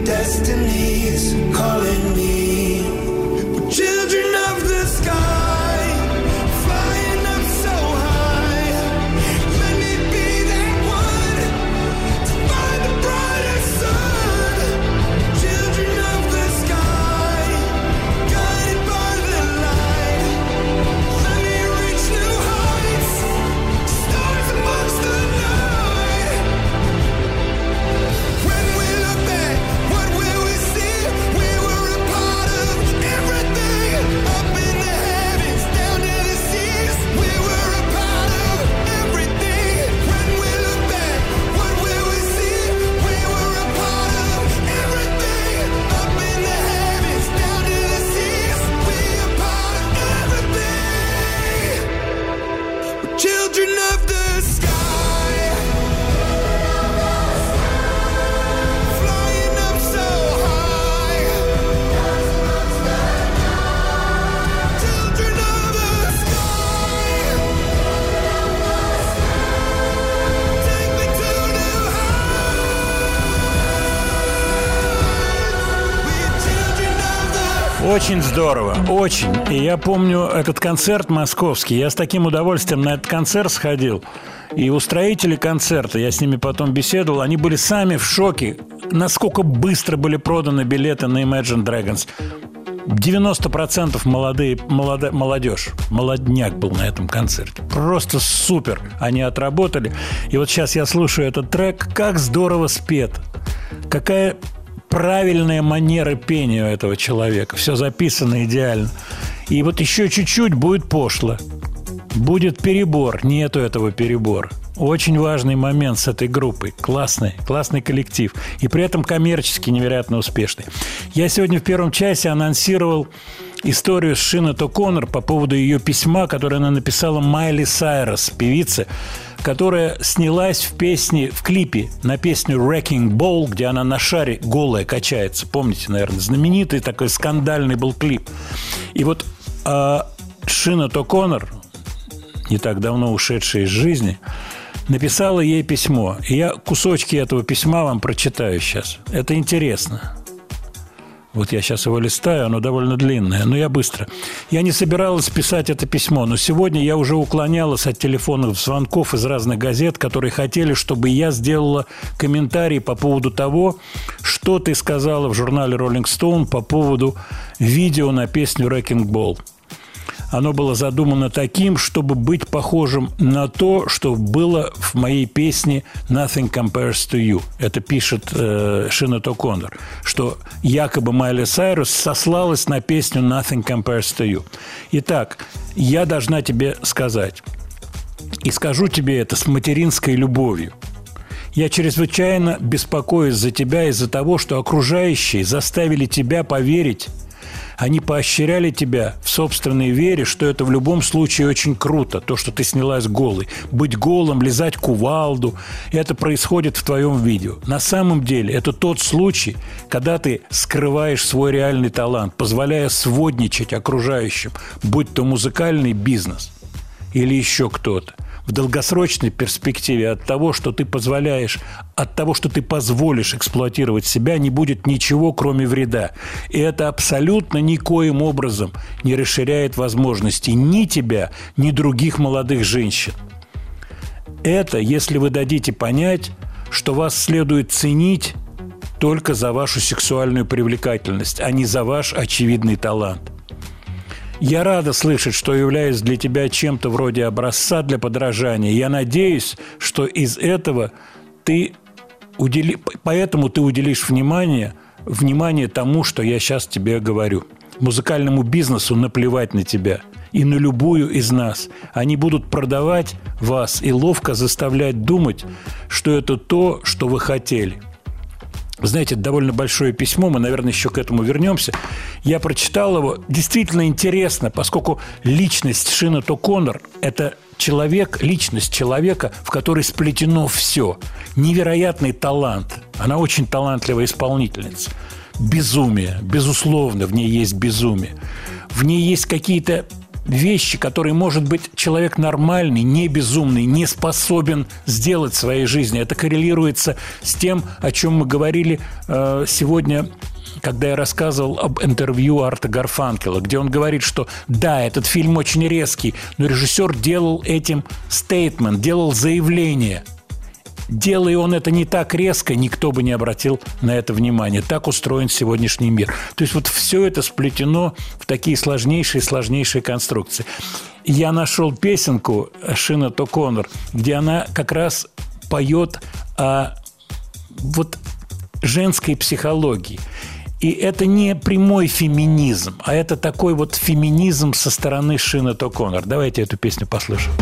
[SPEAKER 11] Destiny's calling me.
[SPEAKER 2] Очень здорово, очень. И я помню этот концерт московский. Я с таким удовольствием на этот концерт сходил. И устроители концерта, я с ними потом беседовал, они были сами в шоке, насколько быстро были проданы билеты на Imagine Dragons. 90% молодые, молода, молодежь, молодняк был на этом концерте. Просто супер. Они отработали. И вот сейчас я слушаю этот трек. Как здорово спет. Какая правильная манера пения у этого человека. Все записано идеально. И вот еще чуть-чуть будет пошло. Будет перебор. Нету этого перебора. Очень важный момент с этой группой. Классный, классный коллектив. И при этом коммерчески невероятно успешный. Я сегодня в первом часе анонсировал историю с Шина То'Коннор по поводу ее письма, которое она написала Майли Сайрос, певице, которая снялась в песне, в клипе на песню «Wrecking Ball», где она на шаре голая качается. Помните, наверное, знаменитый такой скандальный был клип. И вот э, Шина То'Коннор, не так давно ушедшая из жизни, написала ей письмо. И я кусочки этого письма вам прочитаю сейчас. Это интересно. Вот я сейчас его листаю, оно довольно длинное, но я быстро. Я не собиралась писать это письмо, но сегодня я уже уклонялась от телефонных звонков из разных газет, которые хотели, чтобы я сделала комментарий по поводу того, что ты сказала в журнале Rolling Stone по поводу видео на песню «Wrecking Ball». Оно было задумано таким, чтобы быть похожим на то, что было в моей песне «Nothing Compares to You». Это пишет э, Шина То'Коннор, что якобы Майли Сайрус сослалась на песню «Nothing Compares to You». Итак, я должна тебе сказать, и скажу тебе это с материнской любовью – я чрезвычайно беспокоюсь за тебя из-за того, что окружающие заставили тебя поверить они поощряли тебя в собственной вере, что это в любом случае очень круто, то, что ты снялась голой. Быть голым, лизать кувалду, это происходит в твоем видео. На самом деле это тот случай, когда ты скрываешь свой реальный талант, позволяя сводничать окружающим, будь то музыкальный бизнес или еще кто-то в долгосрочной перспективе от того, что ты позволяешь, от того, что ты позволишь эксплуатировать себя, не будет ничего, кроме вреда. И это абсолютно никоим образом не расширяет возможности ни тебя, ни других молодых женщин. Это, если вы дадите понять, что вас следует ценить только за вашу сексуальную привлекательность, а не за ваш очевидный талант. Я рада слышать, что являюсь для тебя чем-то вроде образца для подражания. Я надеюсь, что из этого ты удели... поэтому ты уделишь внимание, внимание тому, что я сейчас тебе говорю. Музыкальному бизнесу наплевать на тебя и на любую из нас. Они будут продавать вас и ловко заставлять думать, что это то, что вы хотели. Знаете, довольно большое письмо, мы, наверное, еще к этому вернемся. Я прочитал его. Действительно интересно, поскольку личность Шина Токонор – это человек, личность человека, в которой сплетено все. Невероятный талант. Она очень талантливая исполнительница. Безумие, безусловно, в ней есть безумие. В ней есть какие-то вещи, которые, может быть, человек нормальный, не безумный, не способен сделать в своей жизни. Это коррелируется с тем, о чем мы говорили э, сегодня когда я рассказывал об интервью Арта Гарфанкела, где он говорит, что да, этот фильм очень резкий, но режиссер делал этим стейтмент, делал заявление – Делая он это не так резко, никто бы не обратил на это внимание. Так устроен сегодняшний мир. То есть вот все это сплетено в такие сложнейшие, сложнейшие конструкции. Я нашел песенку Шина Токонор, где она как раз поет о вот женской психологии. И это не прямой феминизм, а это такой вот феминизм со стороны Шина Токонор. Давайте эту песню послушаем.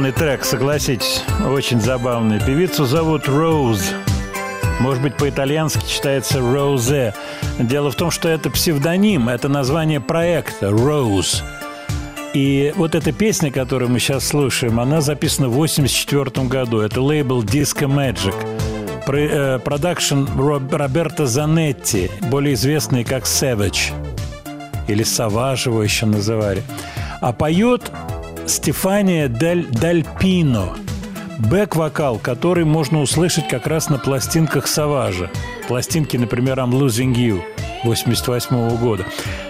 [SPEAKER 2] Забавный трек, согласитесь. Очень забавный. Певицу зовут Rose. Может быть, по-итальянски читается Розе. Дело в том, что это псевдоним, это название проекта Rose. И вот эта песня, которую мы сейчас слушаем, она записана в 1984 году. Это лейбл Disco Magic. Э, Продакшн Роб- Роберто Занетти, более известный как Savage. Или его еще называли. А поет Стефания Дель, Дальпино. Бэк-вокал, который можно услышать как раз на пластинках Саважа. Пластинки, например, I'm Losing You 88 года.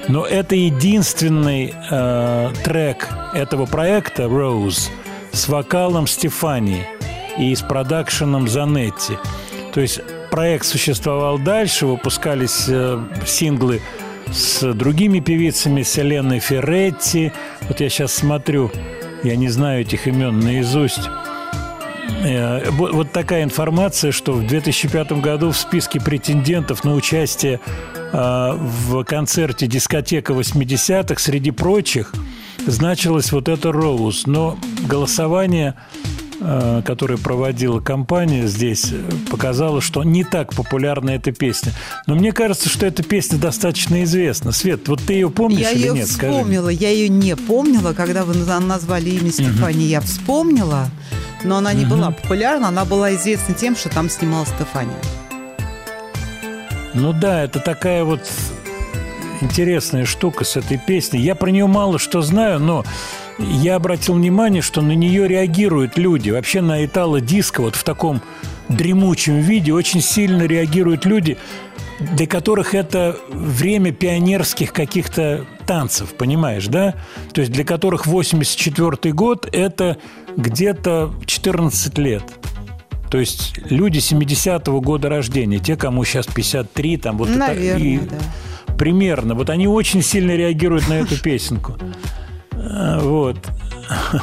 [SPEAKER 2] Но это единственный э, трек этого проекта Rose с вокалом Стефании и с продакшеном Занетти. То есть проект существовал дальше, выпускались э, синглы с другими певицами, с Еленой Ферретти. Вот я сейчас смотрю, я не знаю этих имен наизусть. Э, Вот такая информация, что в 2005 году в списке претендентов на участие э, в концерте «Дискотека 80-х» среди прочих значилась вот эта «Роуз». Но голосование, э, которое проводила компания здесь, э, показало, что не так популярна эта песня. Но мне кажется, что эта песня достаточно известна. Свет, вот ты ее помнишь
[SPEAKER 3] Я
[SPEAKER 2] или
[SPEAKER 3] ее
[SPEAKER 2] нет? Скажи.
[SPEAKER 3] вспомнила. Я ее не помнила. Когда вы на- назвали имя Стефани, я вспомнила. Но она не
[SPEAKER 2] Мгм.
[SPEAKER 3] была популярна. Она была известна тем, что там снимала Стефания.
[SPEAKER 2] Ну да, это такая вот интересная штука с этой песней. Я про нее мало что знаю, но я обратил внимание, что на нее реагируют люди. Вообще на итало-диско вот в таком дремучем виде очень сильно реагируют люди, для которых это время пионерских каких-то танцев, понимаешь, да? То есть для которых 84 год – это где-то 14 лет. То есть люди 70-го года рождения, те, кому сейчас 53, там вот это-
[SPEAKER 3] Наверное,
[SPEAKER 2] и
[SPEAKER 3] да.
[SPEAKER 2] примерно. Вот они очень сильно реагируют на эту песенку. А, Вот.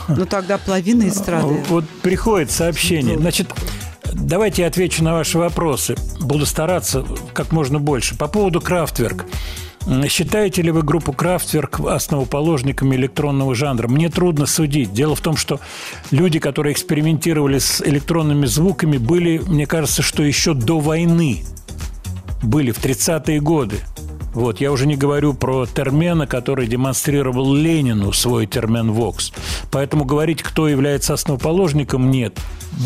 [SPEAKER 3] Ну тогда половина эстрады.
[SPEAKER 2] Вот приходит сообщение. Значит, давайте я отвечу на ваши вопросы. Буду стараться как можно больше. По поводу Крафтверк. Считаете ли вы группу Крафтверк основоположниками электронного жанра? Мне трудно судить. Дело в том, что люди, которые экспериментировали с электронными звуками, были, мне кажется, что еще до войны были в 30-е годы. Вот, я уже не говорю про Термена, который демонстрировал Ленину свой термен Вокс. Поэтому говорить, кто является основоположником, нет,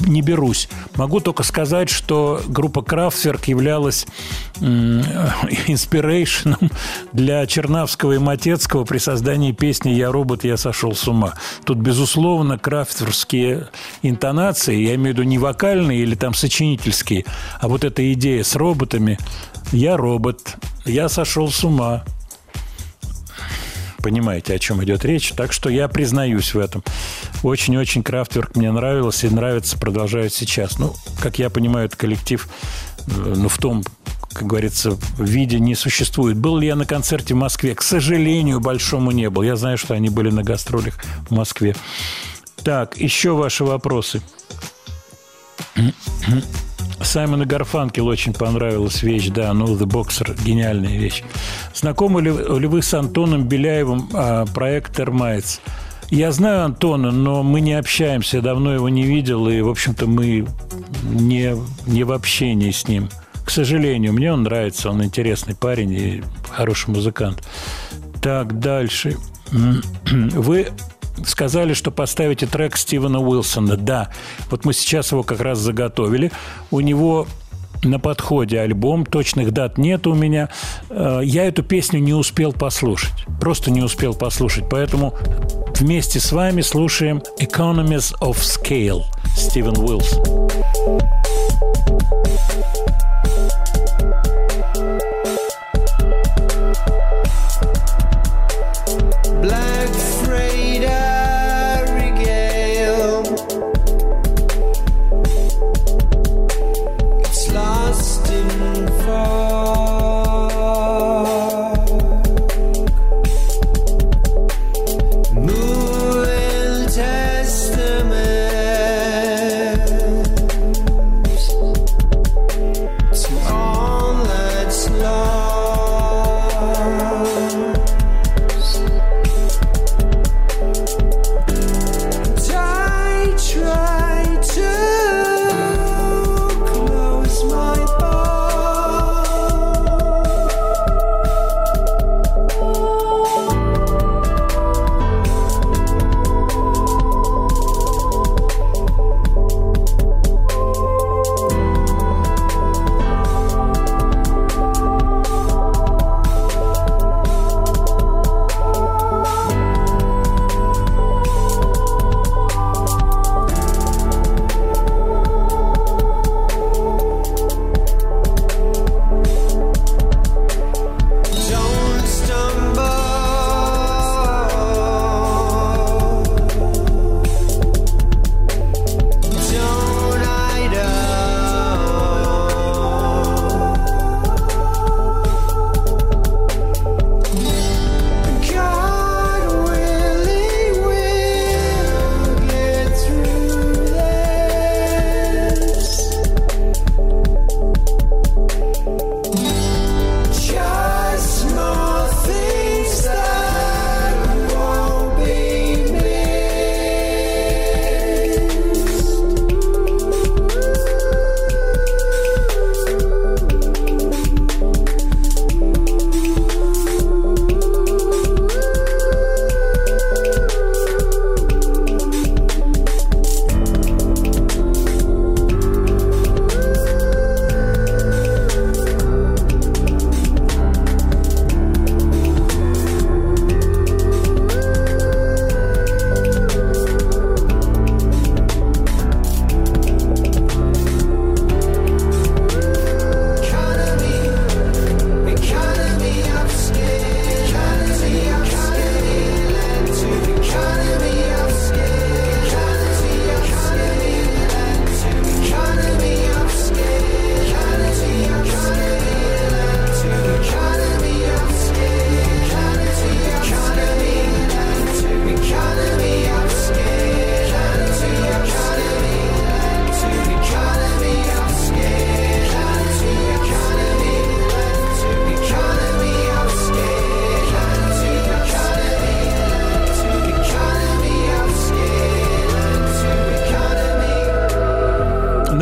[SPEAKER 2] не берусь. Могу только сказать, что группа Крафтверк являлась инспирейшеном [laughs] для Чернавского и Матецкого при создании песни «Я робот, я сошел с ума». Тут, безусловно, крафтверские интонации, я имею в виду не вокальные или там сочинительские, а вот эта идея с роботами «Я робот, я сошел с ума». Понимаете, о чем идет речь. Так что я признаюсь в этом. Очень-очень Крафтверк мне нравился и нравится, продолжает сейчас. Ну, как я понимаю, этот коллектив, э, ну, в том, как говорится, виде не существует. Был ли я на концерте в Москве? К сожалению, большому не был. Я знаю, что они были на гастролях в Москве. Так, еще ваши вопросы. Саймону Гарфанкел очень понравилась вещь, да, ну, The Boxer, гениальная вещь. Знакомы ли, ли вы с Антоном Беляевым а, проект «Термайтс»? Я знаю Антона, но мы не общаемся, давно его не видел, и, в общем-то, мы не, не в общении с ним. К сожалению, мне он нравится, он интересный парень и хороший музыкант. Так, дальше. Вы сказали, что поставите трек Стивена Уилсона. Да, вот мы сейчас его как раз заготовили. У него на подходе альбом, точных дат нет у меня. Э, Я эту песню не успел послушать. Просто не успел послушать. Поэтому вместе с вами слушаем Economies of Scale Стивен.
[SPEAKER 15] Black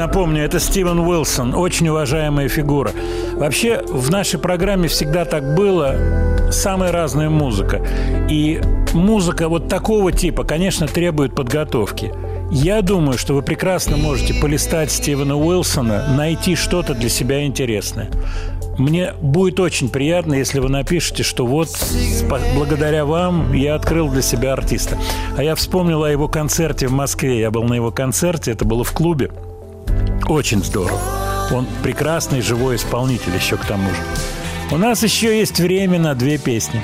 [SPEAKER 2] помню, это Стивен Уилсон, очень уважаемая фигура. Вообще, в нашей программе всегда так было, самая разная музыка. И музыка вот такого типа, конечно, требует подготовки. Я думаю, что вы прекрасно можете полистать Стивена Уилсона, найти что-то для себя интересное. Мне будет очень приятно, если вы напишете, что вот благодаря вам я открыл для себя артиста. А я вспомнил о его концерте в Москве. Я был на его концерте, это было в клубе. Очень здорово. Он прекрасный живой исполнитель еще к тому же. У нас еще есть время на две песни.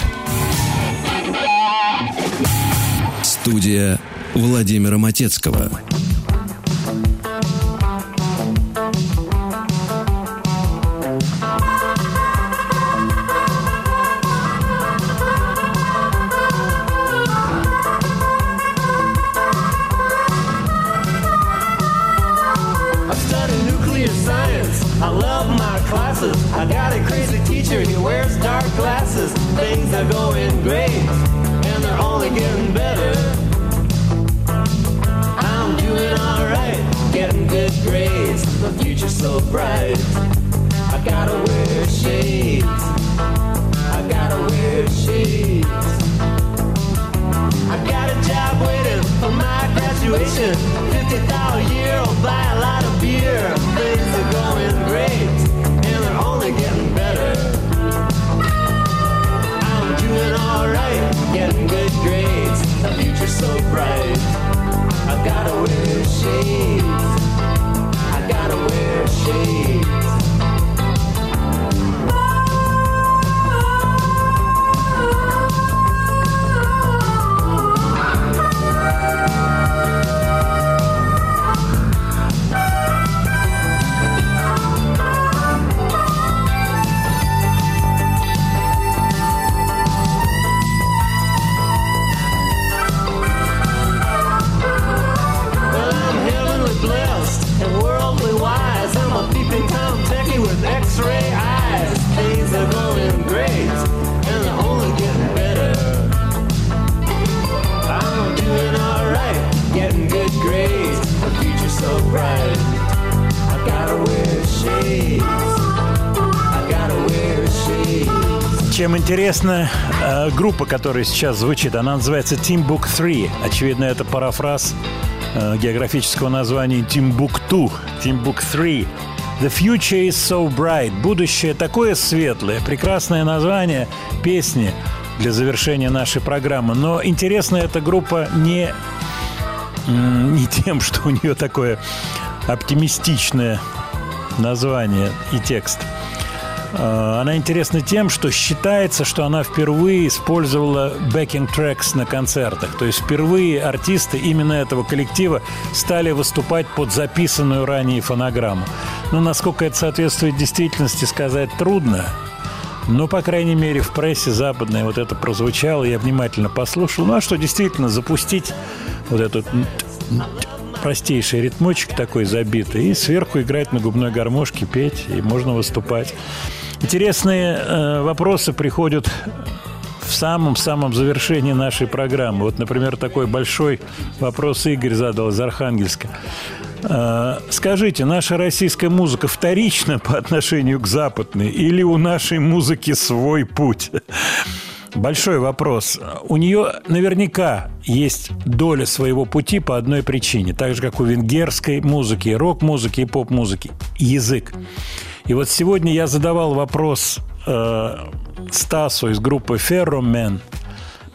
[SPEAKER 4] Студия Владимира Матецкого.
[SPEAKER 11] Crazy. He wears dark glasses. Things are going great, and they're only getting better. I'm doing alright, getting good grades. The future's so bright. I gotta wear shades. I gotta wear shades. I got a job waiting for my graduation. 50,000 a year, I'll buy a lot of beer. Things are going great, getting good grades. The future's so bright. I gotta wear shades. I gotta wear shades. So bright. I gotta wear shades. I gotta wear shades.
[SPEAKER 2] Чем интересна э, группа, которая сейчас звучит, она называется Timbuk 3. Очевидно, это парафраз э, географического названия Timbuktu. Timbuk 3. The future is so bright. Будущее такое светлое. Прекрасное название песни для завершения нашей программы. Но интересна эта группа не, не тем, что у нее такое оптимистичное название и текст. Э, Она интересна тем, что считается, что она впервые использовала backing tracks на концертах. То есть впервые артисты именно этого коллектива стали выступать под записанную ранее фонограмму. Но насколько это соответствует действительности, сказать трудно. Но, по крайней мере, в прессе западной вот это прозвучало, я внимательно послушал. Ну, а что, действительно, запустить вот этот простейший ритмочек такой забитый, и сверху играть на губной гармошке, петь, и можно выступать. Интересные э, вопросы приходят в самом-самом завершении нашей программы. Вот, например, такой большой вопрос Игорь задал из Архангельска. Э, Скажите, наша российская музыка вторична по отношению к западной или у нашей музыки свой путь? Большой вопрос. У нее наверняка есть доля своего пути по одной причине. Так же, как у венгерской музыки, рок-музыки и поп-музыки. Язык. И вот сегодня я задавал вопрос э, Стасу из группы Ferroman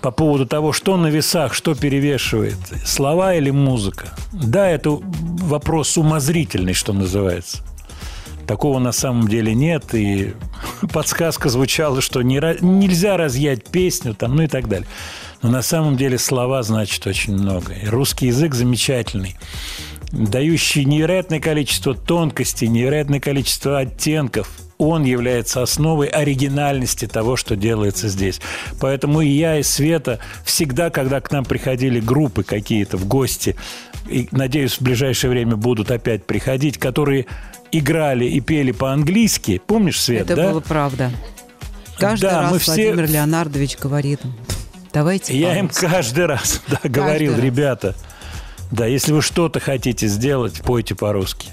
[SPEAKER 2] по поводу того, что на весах, что перевешивает, слова или музыка. Да, это вопрос умозрительный, что называется. Такого на самом деле нет, и [laughs] подсказка звучала, что не, нельзя разъять песню, там, ну и так далее. Но на самом деле слова значат очень много. И русский язык замечательный, дающий невероятное количество тонкостей, невероятное количество оттенков. Он является основой оригинальности того, что делается здесь. Поэтому и я, и Света всегда, когда к нам приходили группы какие-то в гости, и, надеюсь, в ближайшее время будут опять приходить, которые играли и пели по-английски. Помнишь, Свет,
[SPEAKER 3] Это
[SPEAKER 2] да?
[SPEAKER 3] было правда. Каждый
[SPEAKER 2] Да,
[SPEAKER 3] раз
[SPEAKER 2] мы все-
[SPEAKER 3] Владимир Леонардович говорит, давайте
[SPEAKER 2] Я им
[SPEAKER 3] по-русски».
[SPEAKER 2] каждый раз да, говорил,
[SPEAKER 3] раз.
[SPEAKER 2] ребята, да, если вы что-то хотите сделать, пойте по-русски.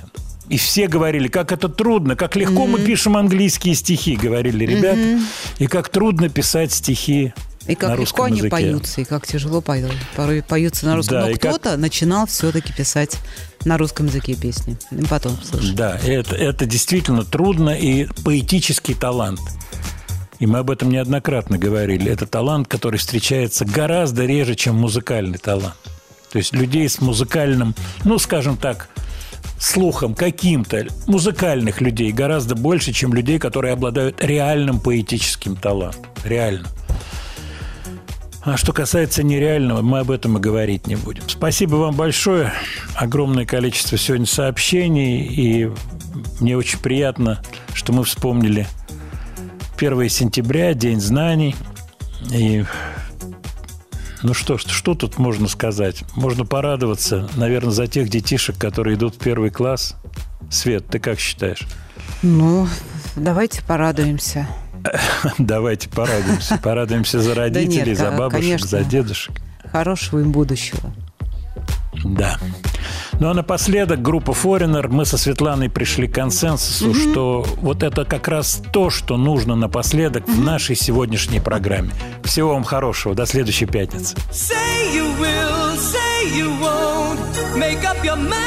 [SPEAKER 2] И все говорили, как это трудно, как легко мы пишем английские стихи, говорили ребята, и как трудно писать стихи
[SPEAKER 3] И как
[SPEAKER 2] на
[SPEAKER 3] легко они
[SPEAKER 2] языке.
[SPEAKER 3] поются, и как тяжело поют. порой поются на русском.
[SPEAKER 2] Да,
[SPEAKER 3] Но
[SPEAKER 2] и как-
[SPEAKER 3] кто-то начинал все-таки писать на русском языке песни. И потом слышишь.
[SPEAKER 2] Да, это, это действительно трудно и поэтический талант. И мы об этом неоднократно говорили. Это талант, который встречается гораздо реже, чем музыкальный талант. То есть людей с музыкальным, ну, скажем так, слухом каким-то, музыкальных людей гораздо больше, чем людей, которые обладают реальным поэтическим талантом. Реально. А что касается нереального, мы об этом и говорить не будем. Спасибо вам большое. Огромное количество сегодня сообщений. И мне очень приятно, что мы вспомнили 1 сентября, День знаний. И ну что, ж, что тут можно сказать? Можно порадоваться, наверное, за тех детишек, которые идут в первый класс. Свет, ты как считаешь?
[SPEAKER 3] Ну, давайте порадуемся. [laughs]
[SPEAKER 2] Давайте порадуемся. Порадуемся за родителей,
[SPEAKER 3] нет,
[SPEAKER 2] за бабушек,
[SPEAKER 3] конечно.
[SPEAKER 2] за дедушек.
[SPEAKER 3] Хорошего им будущего.
[SPEAKER 2] Да. Ну а напоследок группа Foreigner. Мы со Светланой пришли к консенсусу, что вот это как раз то, что нужно напоследок в нашей сегодняшней программе. Всего вам хорошего. До следующей пятницы.
[SPEAKER 11] Say you will, say you won't. Make up your mind